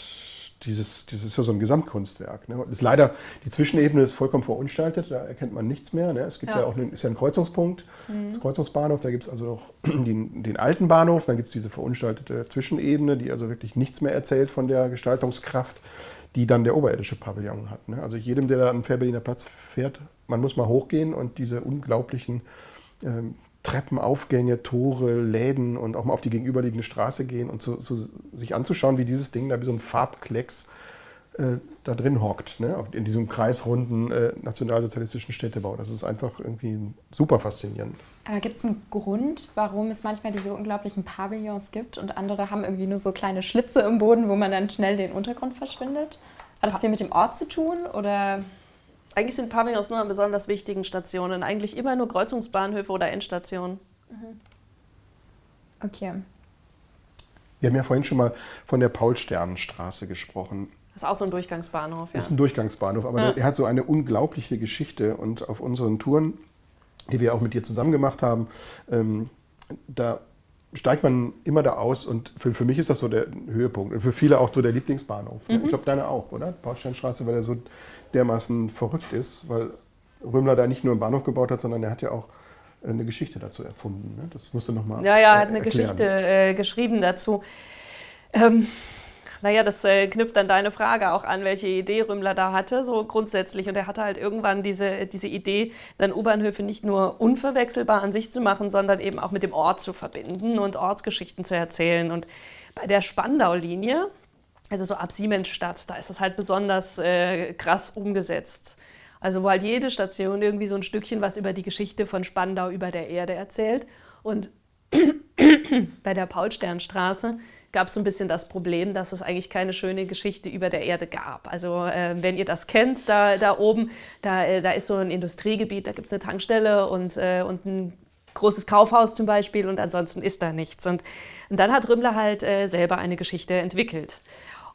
dieses, das ist ja so ein Gesamtkunstwerk. Ne? Ist leider, die Zwischenebene ist vollkommen verunstaltet, da erkennt man nichts mehr. Ne? Es gibt ja, ja auch einen, ist ja ein Kreuzungspunkt, mhm. das Kreuzungsbahnhof, da gibt es also noch den, den, alten Bahnhof, dann gibt es diese verunstaltete Zwischenebene, die also wirklich nichts mehr erzählt von der Gestaltungskraft, die dann der oberirdische Pavillon hat. Ne? Also jedem, der da am Fährberliner Platz fährt, man muss mal hochgehen und diese unglaublichen ähm, Treppenaufgänge, Tore, Läden und auch mal auf die gegenüberliegende Straße gehen und so, so sich anzuschauen, wie dieses Ding da wie so ein Farbklecks äh, da drin hockt, ne? in diesem kreisrunden äh, nationalsozialistischen Städtebau. Das ist einfach irgendwie super faszinierend. Aber gibt es einen Grund, warum es manchmal diese unglaublichen Pavillons gibt und andere haben irgendwie nur so kleine Schlitze im Boden, wo man dann schnell den Untergrund verschwindet? Hat das viel mit dem Ort zu tun oder? Eigentlich sind Pavillons nur an besonders wichtigen Stationen. Eigentlich immer nur Kreuzungsbahnhöfe oder Endstationen. Mhm. Okay. Wir haben ja vorhin schon mal von der Paulsternenstraße gesprochen. Das ist auch so ein Durchgangsbahnhof. Ja. Das ist ein Durchgangsbahnhof, aber ja. er hat so eine unglaubliche Geschichte. Und auf unseren Touren, die wir auch mit dir zusammen gemacht haben, ähm, da steigt man immer da aus und für, für mich ist das so der Höhepunkt und für viele auch so der Lieblingsbahnhof. Mhm. Ich glaube, deine auch, oder? Paulsternstraße, weil er so dermaßen verrückt ist, weil Römler da nicht nur einen Bahnhof gebaut hat, sondern er hat ja auch äh, eine Geschichte dazu erfunden. Ne? Das musst du nochmal. Ja, ja, er hat eine erklären. Geschichte äh, geschrieben dazu. Ähm, naja, das äh, knüpft an deine Frage auch an, welche Idee Rümmler da hatte, so grundsätzlich. Und er hatte halt irgendwann diese, diese Idee, dann U-Bahnhöfe nicht nur unverwechselbar an sich zu machen, sondern eben auch mit dem Ort zu verbinden und Ortsgeschichten zu erzählen. Und bei der Spandau-Linie, also so ab Siemensstadt, da ist es halt besonders äh, krass umgesetzt. Also wo halt jede Station irgendwie so ein Stückchen was über die Geschichte von Spandau über der Erde erzählt. Und bei der Paulsternstraße gab es so ein bisschen das Problem, dass es eigentlich keine schöne Geschichte über der Erde gab. Also äh, wenn ihr das kennt, da, da oben, da, äh, da ist so ein Industriegebiet, da gibt es eine Tankstelle und, äh, und ein großes Kaufhaus zum Beispiel und ansonsten ist da nichts. Und, und dann hat Rümmler halt äh, selber eine Geschichte entwickelt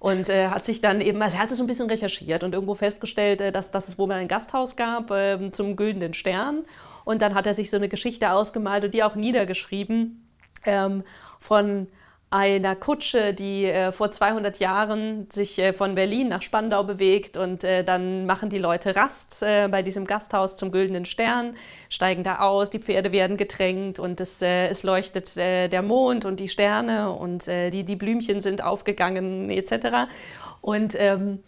und äh, hat sich dann eben, also er hatte so ein bisschen recherchiert und irgendwo festgestellt, äh, dass, dass es wohl mal ein Gasthaus gab äh, zum Güldenen Stern. Und dann hat er sich so eine Geschichte ausgemalt und die auch niedergeschrieben ähm, von einer Kutsche, die äh, vor 200 Jahren sich äh, von Berlin nach Spandau bewegt und äh, dann machen die Leute Rast äh, bei diesem Gasthaus zum Güldenen Stern, steigen da aus, die Pferde werden getränkt und es, äh, es leuchtet äh, der Mond und die Sterne und die, die Blümchen sind aufgegangen etc. Und ähm,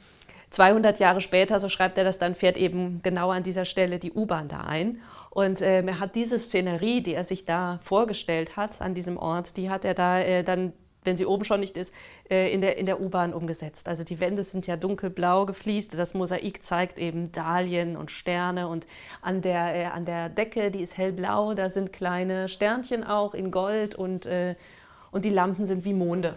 200 Jahre später, so schreibt er das dann, fährt eben genau an dieser Stelle die U-Bahn da ein. Und ähm, er hat diese Szenerie, die er sich da vorgestellt hat an diesem Ort, die hat er da äh, dann, wenn sie oben schon nicht ist, äh, in der, in der U-Bahn umgesetzt. Also die Wände sind ja dunkelblau gefliest. Das Mosaik zeigt eben Dahlien und Sterne. Und an der, äh, an der Decke, die ist hellblau, da sind kleine Sternchen auch in Gold und, äh, und die Lampen sind wie Monde.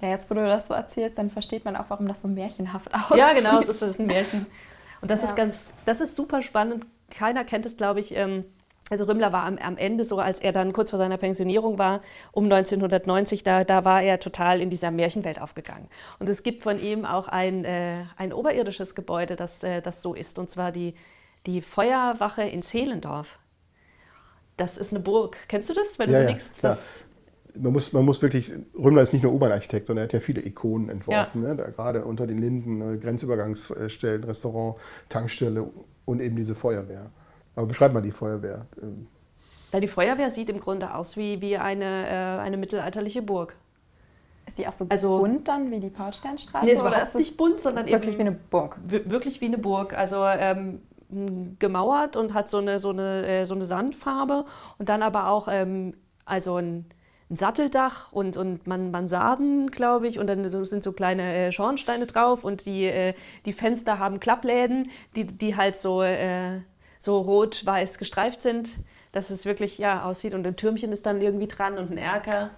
Ja, jetzt wo du das so erzählst, dann versteht man auch, warum das so märchenhaft aussieht. Ja, genau, es ist ein Märchen. Und das ja. ist ganz, das ist super spannend keiner kennt es, glaube ich. Ähm, also Rümmler war am, am, Ende so, als er dann kurz vor seiner Pensionierung war, um 1990, da, da war er total in dieser Märchenwelt aufgegangen. Und es gibt von ihm auch ein, äh, ein oberirdisches Gebäude, das, äh, das so ist, und zwar die, die Feuerwache in Zehlendorf. Das ist eine Burg. Kennst du das, wenn du ja, so liegst? Ja. man muss, man muss wirklich, Römler ist nicht nur U-Bahn-Architekt, sondern er hat ja viele Ikonen entworfen. Ja. Ne? Da, gerade unter den Linden, ne? Grenzübergangsstellen, Restaurant, Tankstelle und eben diese Feuerwehr. Aber beschreib mal die Feuerwehr. Da die Feuerwehr sieht im Grunde aus wie, wie eine, äh, eine mittelalterliche Burg. Ist die auch so also, bunt dann wie die Paulsternstraße? Nee, ist überhaupt ist nicht bunt, sondern wirklich wie eine Burg. Wirklich wie eine Burg. Also ähm, gemauert und hat so eine, so, eine, äh, so eine Sandfarbe und dann aber auch ähm, also ein, ein, Satteldach und, und Man Mansarden, glaube ich, und dann sind so kleine äh, Schornsteine drauf und die, äh, die Fenster haben Klappläden, die, die halt so, äh, so rot-weiß gestreift sind, dass es wirklich ja, aussieht und ein Türmchen ist dann irgendwie dran und ein Erker.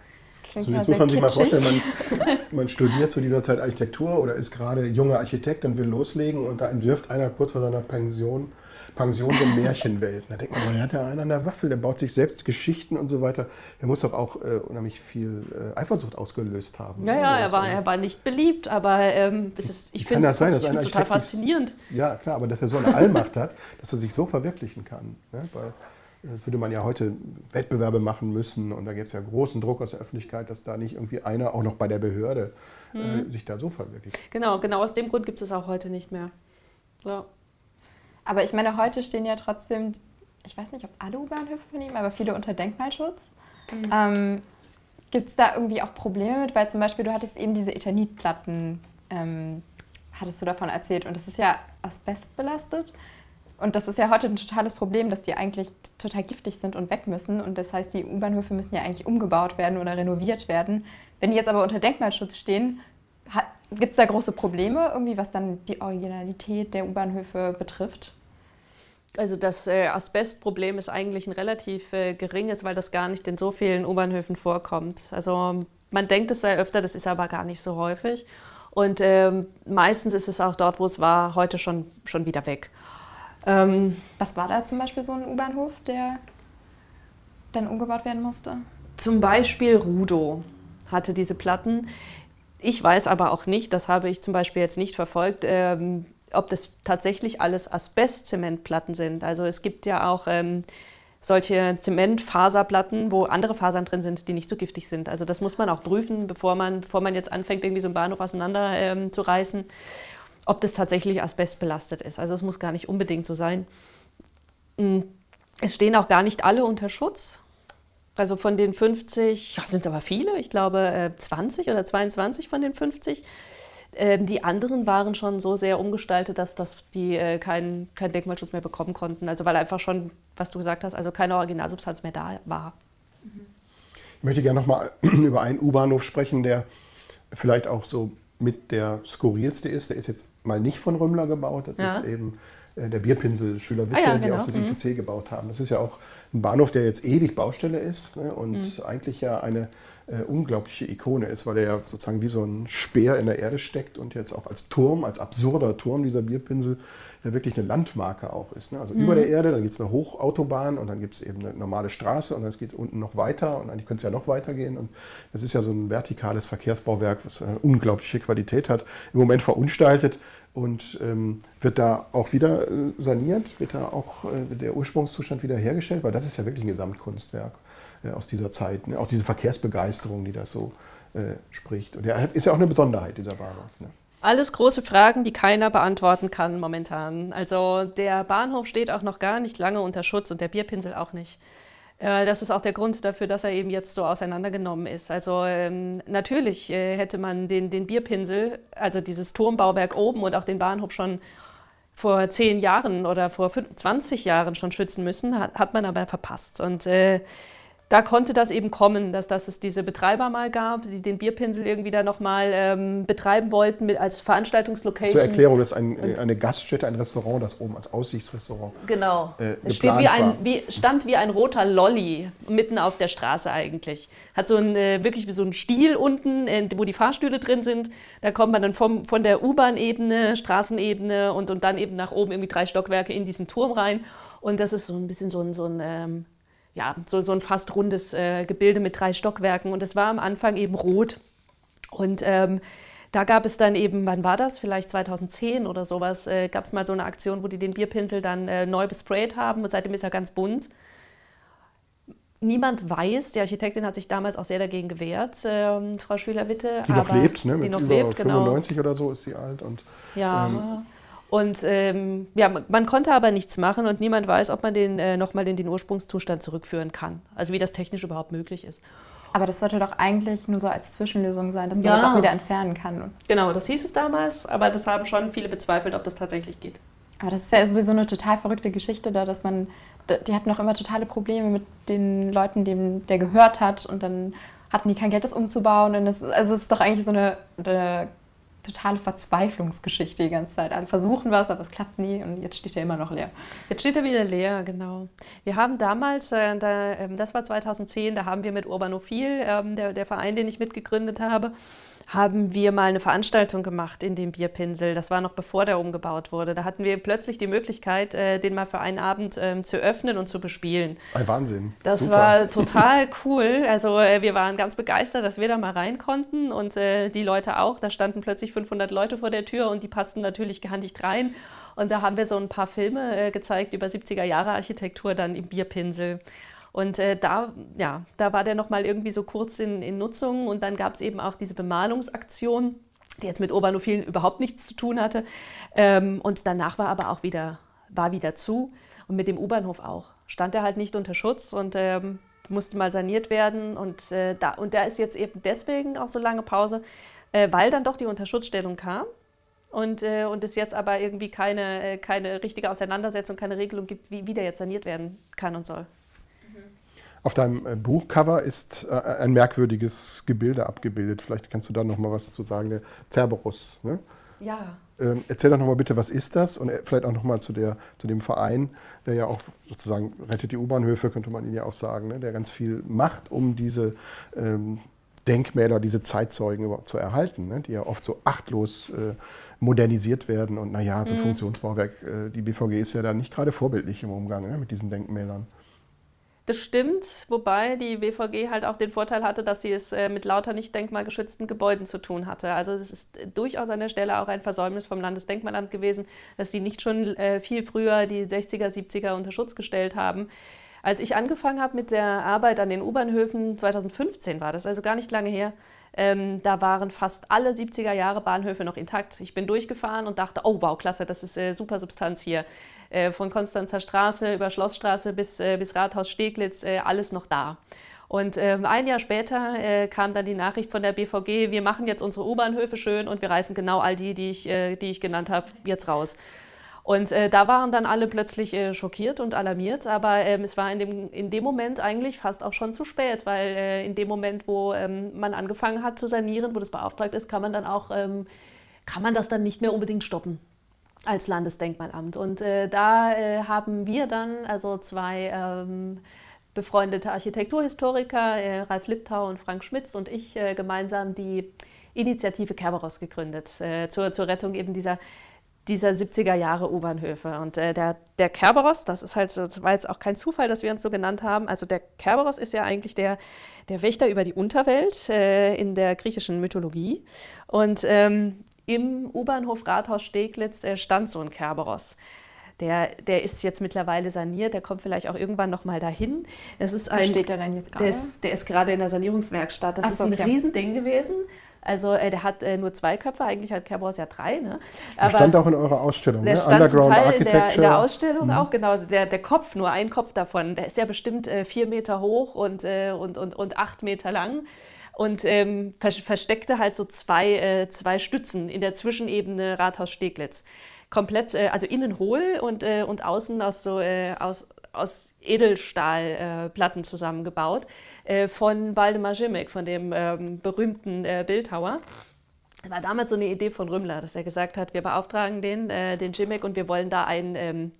Klingt so, jetzt muss man sich mal vorstellen, man, man, studiert zu dieser Zeit Architektur oder ist gerade junger Architekt und will loslegen und da entwirft einer kurz vor seiner Pension, Pension so Märchenwelt. Da denkt man, der hat ja einen an der Waffel, der baut sich selbst Geschichten und so weiter. Der muss doch auch äh, unheimlich viel äh, Eifersucht ausgelöst haben. Ja, ne? ja, er war, er war nicht beliebt, aber ähm, ist, ich finde es total faszinierend. ja, klar, aber dass er so eine Allmacht hat, dass er sich so verwirklichen kann. Ne? Weil, würde man ja heute Wettbewerbe machen müssen und da gibt es ja großen Druck aus der Öffentlichkeit, dass da nicht irgendwie einer, auch noch bei der Behörde, äh, mhm. äh, sich da so verwirklicht. Genau, genau aus dem Grund gibt es auch heute nicht mehr. Ja. Aber ich meine, heute stehen ja trotzdem, ich weiß nicht, ob alle U-Bahnhöfe von ihm, aber viele unter Denkmalschutz. Mhm. Ähm, gibt es da irgendwie auch Probleme mit? Weil zum Beispiel du hattest eben diese Ethanitplatten, ähm, hattest du davon erzählt und das ist ja asbestbelastet. Und das ist ja heute ein totales Problem, dass die eigentlich total giftig sind und weg müssen. Und das heißt, die U-Bahnhöfe müssen ja eigentlich umgebaut werden oder renoviert werden. Wenn die jetzt aber unter Denkmalschutz stehen, gibt es da große Probleme, irgendwie, was dann die Originalität der U-Bahnhöfe betrifft? Also das äh, Asbestproblem ist eigentlich ein relativ äh, geringes, weil das gar nicht in so vielen U-Bahnhöfen vorkommt. Also man denkt, es sei öfter, das ist aber gar nicht so häufig. Und ähm, meistens ist es auch dort, wo es war, heute schon, schon wieder weg. Ähm, Was war da zum Beispiel so ein U-Bahnhof, der dann umgebaut werden musste? Zum Beispiel Rudo hatte diese Platten. Ich weiß aber auch nicht, das habe ich zum Beispiel jetzt nicht verfolgt, ähm, ob das tatsächlich alles Asbest-Zementplatten sind. Also es gibt ja auch ähm, solche Zementfaserplatten, wo andere Fasern drin sind, die nicht so giftig sind. Also das muss man auch prüfen, bevor man, bevor man jetzt anfängt, irgendwie so einen Bahnhof auseinander ähm, zu reißen ob das tatsächlich asbestbelastet ist. Also es muss gar nicht unbedingt so sein. Mm, es stehen auch gar nicht alle unter Schutz. Also von den 50, ja, sind aber viele, ich glaube 20 äh, oder 22 von den 50. Ähm, die anderen waren schon so sehr umgestaltet, dass, dass die äh, keinen kein Denkmalschutz mehr bekommen konnten. Also weil einfach schon, was du gesagt hast, also keine Originalsubstanz mehr da war. Ich möchte gerne noch mal über einen U-Bahnhof sprechen, der vielleicht auch so mit der skurrilste ist. Der ist jetzt mal nicht von Römmler gebaut. Das ja. ist eben äh, der Bierpinsel Schüler Witte, ah, ja, genau. die auch das ICC mhm. gebaut haben. Das ist ja auch ein Bahnhof, der jetzt ewig Baustelle ist ne, und mhm. eigentlich ja eine äh, unglaubliche Ikone ist, weil er ja sozusagen wie so ein Speer in der Erde steckt und jetzt auch als Turm, als absurder Turm dieser Bierpinsel wirklich eine Landmarke auch ist. Ne? Also mhm. über der Erde, dann gibt es eine Hochautobahn und dann gibt es eben eine normale Straße und es geht unten noch weiter und eigentlich könnte es ja noch weitergehen. Und das ist ja so ein vertikales Verkehrsbauwerk, was eine unglaubliche Qualität hat, im Moment verunstaltet und ähm, wird da auch wieder äh, saniert, wird da auch äh, der Ursprungszustand wieder hergestellt, weil das ist ja wirklich ein Gesamtkunstwerk äh, aus dieser Zeit. Ne? Auch diese Verkehrsbegeisterung, die das so äh, spricht. Und er ist ja auch eine Besonderheit, dieser Bahnhof. Ne? Alles große Fragen, die keiner beantworten kann momentan. Also der Bahnhof steht auch noch gar nicht lange unter Schutz und der Bierpinsel auch nicht. Äh, das ist auch der Grund dafür, dass er eben jetzt so auseinandergenommen ist. Also ähm, natürlich äh, hätte man den, den Bierpinsel, also dieses Turmbauwerk oben und auch den Bahnhof schon vor zehn Jahren oder vor 20 Jahren schon schützen müssen, hat, hat man aber verpasst. Und äh, da konnte das eben kommen, dass, dass es diese Betreiber mal gab, die den Bierpinsel irgendwie da nochmal ähm, betreiben wollten mit, als Veranstaltungslocation. Zur Erklärung, das ist ein, eine Gaststätte, ein Restaurant, das oben als Aussichtsrestaurant Genau. Äh, es steht wie ein, wie, stand wie ein roter Lolly mitten auf der Straße eigentlich. Hat so ein, äh, wirklich wie so ein Stiel unten, äh, wo die Fahrstühle drin sind. Da kommt man dann vom, von der U-Bahn-Ebene, Straßenebene und, und dann eben nach oben irgendwie drei Stockwerke in diesen Turm rein. Und das ist so ein bisschen so ein, so ein ähm, ja, so, so ein fast rundes äh, Gebilde mit drei Stockwerken. Und es war am Anfang eben rot. Und ähm, da gab es dann eben, wann war das? Vielleicht 2010 oder sowas, äh, gab es mal so eine Aktion, wo die den Bierpinsel dann äh, neu besprayt haben und seitdem ist er ganz bunt. niemand weiß, die Architektin hat sich damals auch sehr dagegen gewehrt, ähm, Frau Schüler-Witte. Die noch lebt, ne? Die Mit noch über lebt, genau. 95 oder so ist sie alt. Und, Ja. ähm, Und ähm, ja, man- konnte aber nichts machen und niemand weiß, ob man den äh, nochmal in den Ursprungszustand zurückführen kann. Also wie das technisch überhaupt möglich ist. Aber das sollte doch eigentlich nur so als Zwischenlösung sein, dass man Ja. das auch wieder entfernen kann. Genau, das hieß es damals, aber das haben schon viele bezweifelt, ob das tatsächlich geht. Aber das ist ja sowieso eine total verrückte Geschichte da, dass man, die hatten auch immer totale Probleme mit den Leuten, dem der gehört hat und dann hatten die kein Geld, das umzubauen. Und das, also es ist doch eigentlich so eine, eine totale Verzweiflungsgeschichte die ganze Zeit. Alle versuchen was, aber es klappt nie und jetzt steht er immer noch leer. Jetzt steht er wieder leer, genau. Wir haben damals, äh, da, ähm, das war 2010, da haben wir mit Urbanophil, ähm, der, der Verein, den ich mitgegründet habe, haben wir mal eine Veranstaltung gemacht in dem Bierpinsel. Das war noch bevor der umgebaut wurde. Da hatten wir plötzlich die Möglichkeit, äh, den mal für einen Abend ähm, zu öffnen und zu bespielen. ein Wahnsinn. Das Super. war total cool. Also äh, wir waren ganz begeistert, dass wir da mal rein konnten und äh, die Leute auch. Da standen plötzlich 500 Leute vor der Tür und die passten natürlich gar nicht rein. Und da haben wir so ein paar Filme äh, gezeigt über 70er Jahre Architektur dann im Bierpinsel. Und äh, da, ja, da war der nochmal irgendwie so kurz in, in Nutzung und dann gab es eben auch diese Bemalungsaktion, die jetzt mit Urbanophilen überhaupt nichts zu tun hatte. Ähm, und danach war aber auch wieder, war wieder zu und mit dem U-Bahnhof auch. Stand er halt nicht unter Schutz und ähm, musste mal saniert werden. Und, äh, da, und da ist jetzt eben deswegen auch so lange Pause, äh, weil dann doch die Unterschutzstellung kam. Und, äh, und es jetzt aber irgendwie keine, äh, keine richtige Auseinandersetzung, keine Regelung gibt, wie, wie der jetzt saniert werden kann und soll. Auf deinem äh, Buchcover ist äh, ein merkwürdiges Gebilde abgebildet. Vielleicht kannst du da noch mal was zu sagen. Der Cerberus. Ne? Ja. Ähm, erzähl doch noch mal bitte, was ist das? Und äh, vielleicht auch noch mal zu, der, zu dem Verein, der ja auch sozusagen rettet die U-Bahnhöfe, könnte man ihn ja auch sagen, ne? der ganz viel macht, um diese ähm, Denkmäler, diese Zeitzeugen überhaupt zu erhalten, ne? die ja oft so achtlos äh, modernisiert werden. Und naja, so ein Funktionsbauwerk, äh, die BVG ist ja da nicht gerade vorbildlich im Umgang ne? mit diesen Denkmälern. Das stimmt, wobei die BVG halt auch den Vorteil hatte, dass sie es äh, mit lauter nicht denkmalgeschützten Gebäuden zu tun hatte. Also es ist durchaus an der Stelle auch ein Versäumnis vom Landesdenkmalamt gewesen, dass sie nicht schon äh, viel früher die 60er, 70er unter Schutz gestellt haben. Als ich angefangen habe mit der Arbeit an den U-Bahnhöfen, 2015 war das, also gar nicht lange her, ähm, da waren fast alle 70er Jahre Bahnhöfe noch intakt. Ich bin durchgefahren und dachte, oh wow, klasse, das ist äh, super Substanz hier. Äh, von Konstanzer Straße über Schlossstraße bis, äh, bis Rathaus Steglitz, äh, alles noch da. Und ähm, ein Jahr später äh, kam dann die Nachricht von der BVG, wir machen jetzt unsere U-Bahnhöfe schön und wir reißen genau all die, die ich, äh, die ich genannt habe, jetzt raus. Und äh, da waren dann alle plötzlich äh, schockiert und alarmiert, aber ähm, es war in dem, in dem Moment eigentlich fast auch schon zu spät, weil äh, in dem Moment, wo ähm, man angefangen hat zu sanieren, wo das beauftragt ist, kann man dann auch, ähm, kann man das dann nicht mehr unbedingt stoppen als Landesdenkmalamt. Und äh, da äh, haben wir dann, also zwei ähm, befreundete Architekturhistoriker, äh, Ralf Liptau und Frank Schmitz und ich äh, gemeinsam die Initiative Kerberos gegründet äh, zur, zur Rettung eben dieser dieser 70er Jahre U-Bahnhöfe. Und äh, der, der Kerberos, das ist halt, das war jetzt auch kein Zufall, dass wir uns so genannt haben. Also der Kerberos ist ja eigentlich der, der Wächter über die Unterwelt äh, in der griechischen Mythologie. Und ähm, im U-Bahnhof Rathaus Steglitz äh, stand so ein Kerberos. Der, der ist jetzt mittlerweile saniert, der kommt vielleicht auch irgendwann noch mal dahin. Es ist Wo ein, steht der denn jetzt gerade? der ist, der ist gerade in der Sanierungswerkstatt. Das Ach ist ein okay. Riesending gewesen. Also äh, der hat äh, nur zwei Köpfe, eigentlich hat Kerberos ja drei. Ne? Der stand auch in eurer Ausstellung, Der ne? stand zum Teil in der, in Architecture. der Ausstellung auch, genau. Der, der Kopf, nur ein Kopf davon, der ist ja bestimmt äh, vier Meter hoch und, äh, und, und, und acht Meter lang. Und ähm, vers versteckte halt so zwei, äh, zwei Stützen in der Zwischenebene Rathaus-Steglitz. Komplett, äh, also innen hohl und, äh, und außen aus so äh, aus, aus Edelstahlplatten äh, zusammengebaut äh, von Waldemar Schimek, von dem ähm, berühmten Bildhauer. Das war damals so eine Idee von Rümmler, dass er gesagt hat, wir beauftragen den, den Jimmick und wir wollen da ein, ähm,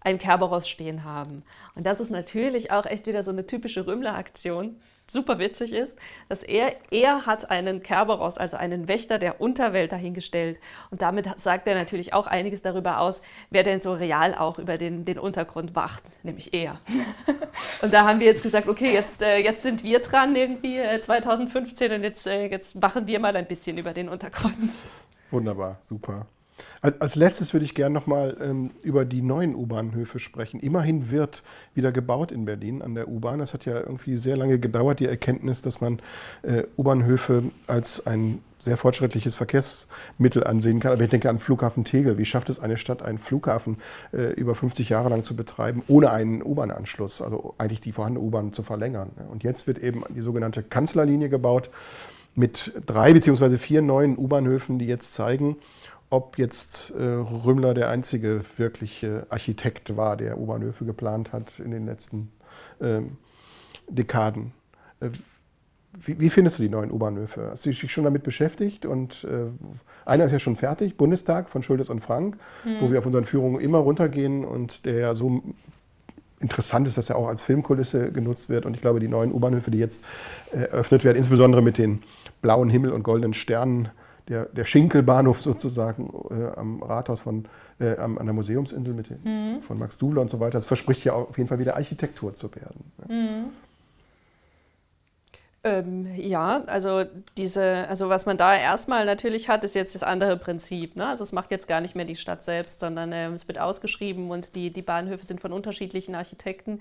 ein Kerberos stehen haben. Und das ist natürlich auch echt wieder so eine typische Rümmler-Aktion. Super witzig ist, dass er, er hat einen Kerberos, also einen Wächter der Unterwelt dahingestellt. Und damit sagt er natürlich auch einiges darüber aus, wer denn so real auch über den, den Untergrund wacht, nämlich er. Und da haben wir jetzt gesagt, okay, jetzt, äh, jetzt sind wir dran irgendwie äh, 2015 und jetzt, äh, jetzt wachen wir mal ein bisschen über den Untergrund. Wunderbar, super. Als letztes würde ich gerne nochmal ähm, über die neuen U-Bahnhöfe sprechen. Immerhin wird wieder gebaut in Berlin an der U-Bahn. Es hat ja irgendwie sehr lange gedauert, die Erkenntnis, dass man äh, U-Bahnhöfe als ein sehr fortschrittliches Verkehrsmittel ansehen kann. Aber ich denke an Flughafen Tegel. Wie schafft es eine Stadt, einen Flughafen äh, über 50 Jahre lang zu betreiben, ohne einen U-Bahn-Anschluss, also eigentlich die vorhandene U-Bahn zu verlängern? Und jetzt wird eben die sogenannte Kanzlerlinie gebaut mit drei beziehungsweise vier neuen U-Bahnhöfen, die jetzt zeigen, ob jetzt äh, Rümmler der einzige wirkliche Architekt war, der U-Bahnhöfe geplant hat in den letzten ähm, Dekaden. Äh, wie, wie, findest du die neuen U-Bahnhöfe? Hast du dich schon damit beschäftigt? Und äh, einer ist ja schon fertig, Bundestag von Schultes und Frank, mhm. wo wir auf unseren Führungen immer runtergehen und der ja so interessant ist, dass er auch als Filmkulisse genutzt wird. Und ich glaube, die neuen U-Bahnhöfe, die jetzt äh, eröffnet werden, insbesondere mit den blauen Himmel und goldenen Sternen, der, der Schinkelbahnhof sozusagen äh, am Rathaus von, äh, an der Museumsinsel mit den, mhm. von Max Dubler und so weiter. Das verspricht ja auf jeden Fall wieder Architektur zu werden. Mhm. Ähm, ja, also diese, also was man da erstmal natürlich hat, ist jetzt das andere Prinzip. Ne? Also es macht jetzt gar nicht mehr die Stadt selbst, sondern äh, es wird ausgeschrieben und die, die Bahnhöfe sind von unterschiedlichen Architekten.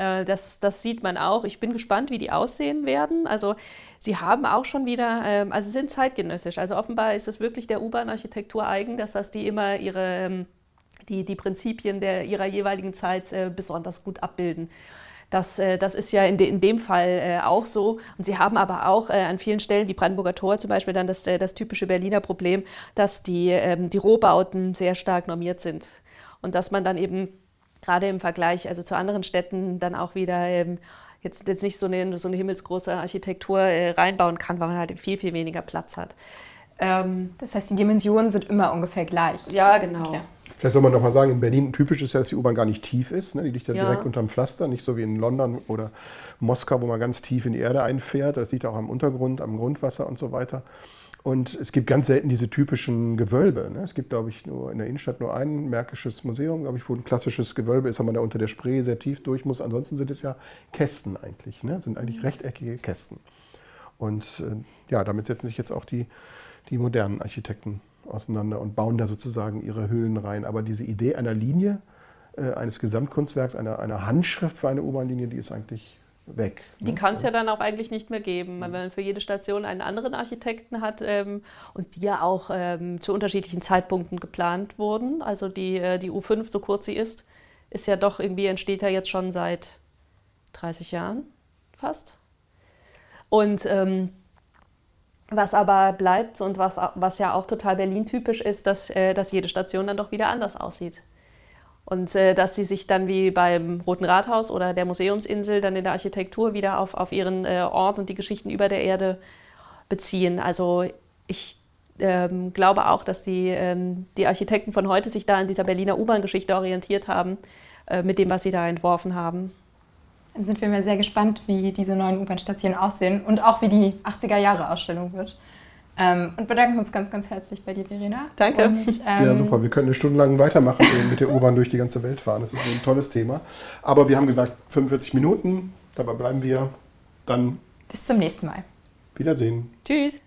Äh, das, das sieht man auch. Ich bin gespannt, wie die aussehen werden. Also sie haben auch schon wieder, ähm, also sind zeitgenössisch. Also offenbar ist es wirklich der U-Bahn-Architektur eigen, dass das die immer ihre, ähm, die, die Prinzipien der, ihrer jeweiligen Zeit äh, besonders gut abbilden. Das, äh, das ist ja in, de, in dem Fall auch so. Und sie haben aber auch an vielen Stellen, wie Brandenburger Tor zum Beispiel, dann das, das typische Berliner Problem, dass die, ähm, die Rohbauten sehr stark normiert sind. Und dass man dann eben gerade im Vergleich also zu anderen Städten dann auch wieder ähm, jetzt, jetzt nicht so eine, so eine himmelsgroße Architektur äh, reinbauen kann, weil man halt viel, viel weniger Platz hat. Ähm, das heißt, die Dimensionen sind immer ungefähr gleich. Ja, genau. Okay. Vielleicht soll man noch mal sagen, in Berlin typisch ist ja, dass die U-Bahn gar nicht tief ist. Ne? Die liegt ja, ja, direkt unterm Pflaster, nicht so wie in London oder Moskau, wo man ganz tief in die Erde einfährt. Das liegt auch am Untergrund, am Grundwasser und so weiter. Und es gibt ganz selten diese typischen Gewölbe. Ne? Es gibt, glaube ich, nur in der Innenstadt nur ein märkisches Museum, glaube ich, wo ein klassisches Gewölbe ist, wenn man da unter der Spree sehr tief durch muss. Ansonsten sind es ja Kästen eigentlich, ne? sind eigentlich rechteckige Kästen. Und äh, ja, damit setzen sich jetzt auch die, die modernen Architekten auseinander und bauen da sozusagen ihre Höhlen rein. Aber diese Idee einer Linie, äh, eines Gesamtkunstwerks, einer, einer Handschrift für eine U-Bahn-Linie, die ist eigentlich weg. Die ne? kann es ja dann auch eigentlich nicht mehr geben, weil man für jede Station einen anderen Architekten hat ähm, und die ja auch ähm, zu unterschiedlichen Zeitpunkten geplant wurden. Also die, äh, die U5, so kurz sie ist, ist ja doch irgendwie, entsteht ja jetzt schon seit 30 Jahren fast. Und ähm, was aber bleibt und was, was ja auch total Berlin-typisch ist, dass, äh, dass jede Station dann doch wieder anders aussieht. Und äh, dass sie sich dann wie beim Roten Rathaus oder der Museumsinsel dann in der Architektur wieder auf, auf ihren äh, Ort und die Geschichten über der Erde beziehen. Also ich ähm, glaube auch, dass die, ähm, die Architekten von heute sich da an dieser Berliner U-Bahn-Geschichte orientiert haben, äh, mit dem, was sie da entworfen haben. Dann sind wir mal sehr gespannt, wie diese neuen U-Bahn-Stationen aussehen und auch wie die 80er-Jahre-Ausstellung wird. Ähm, und bedanken uns ganz, ganz herzlich bei dir, Verena. Danke. Und, ähm, ja, super. Wir können eine Stunde lang weitermachen mit der U-Bahn durch die ganze Welt fahren. Das ist ein tolles Thema. Aber wir haben gesagt, 45 Minuten. Dabei bleiben wir dann. Bis zum nächsten Mal. Wiedersehen. Tschüss.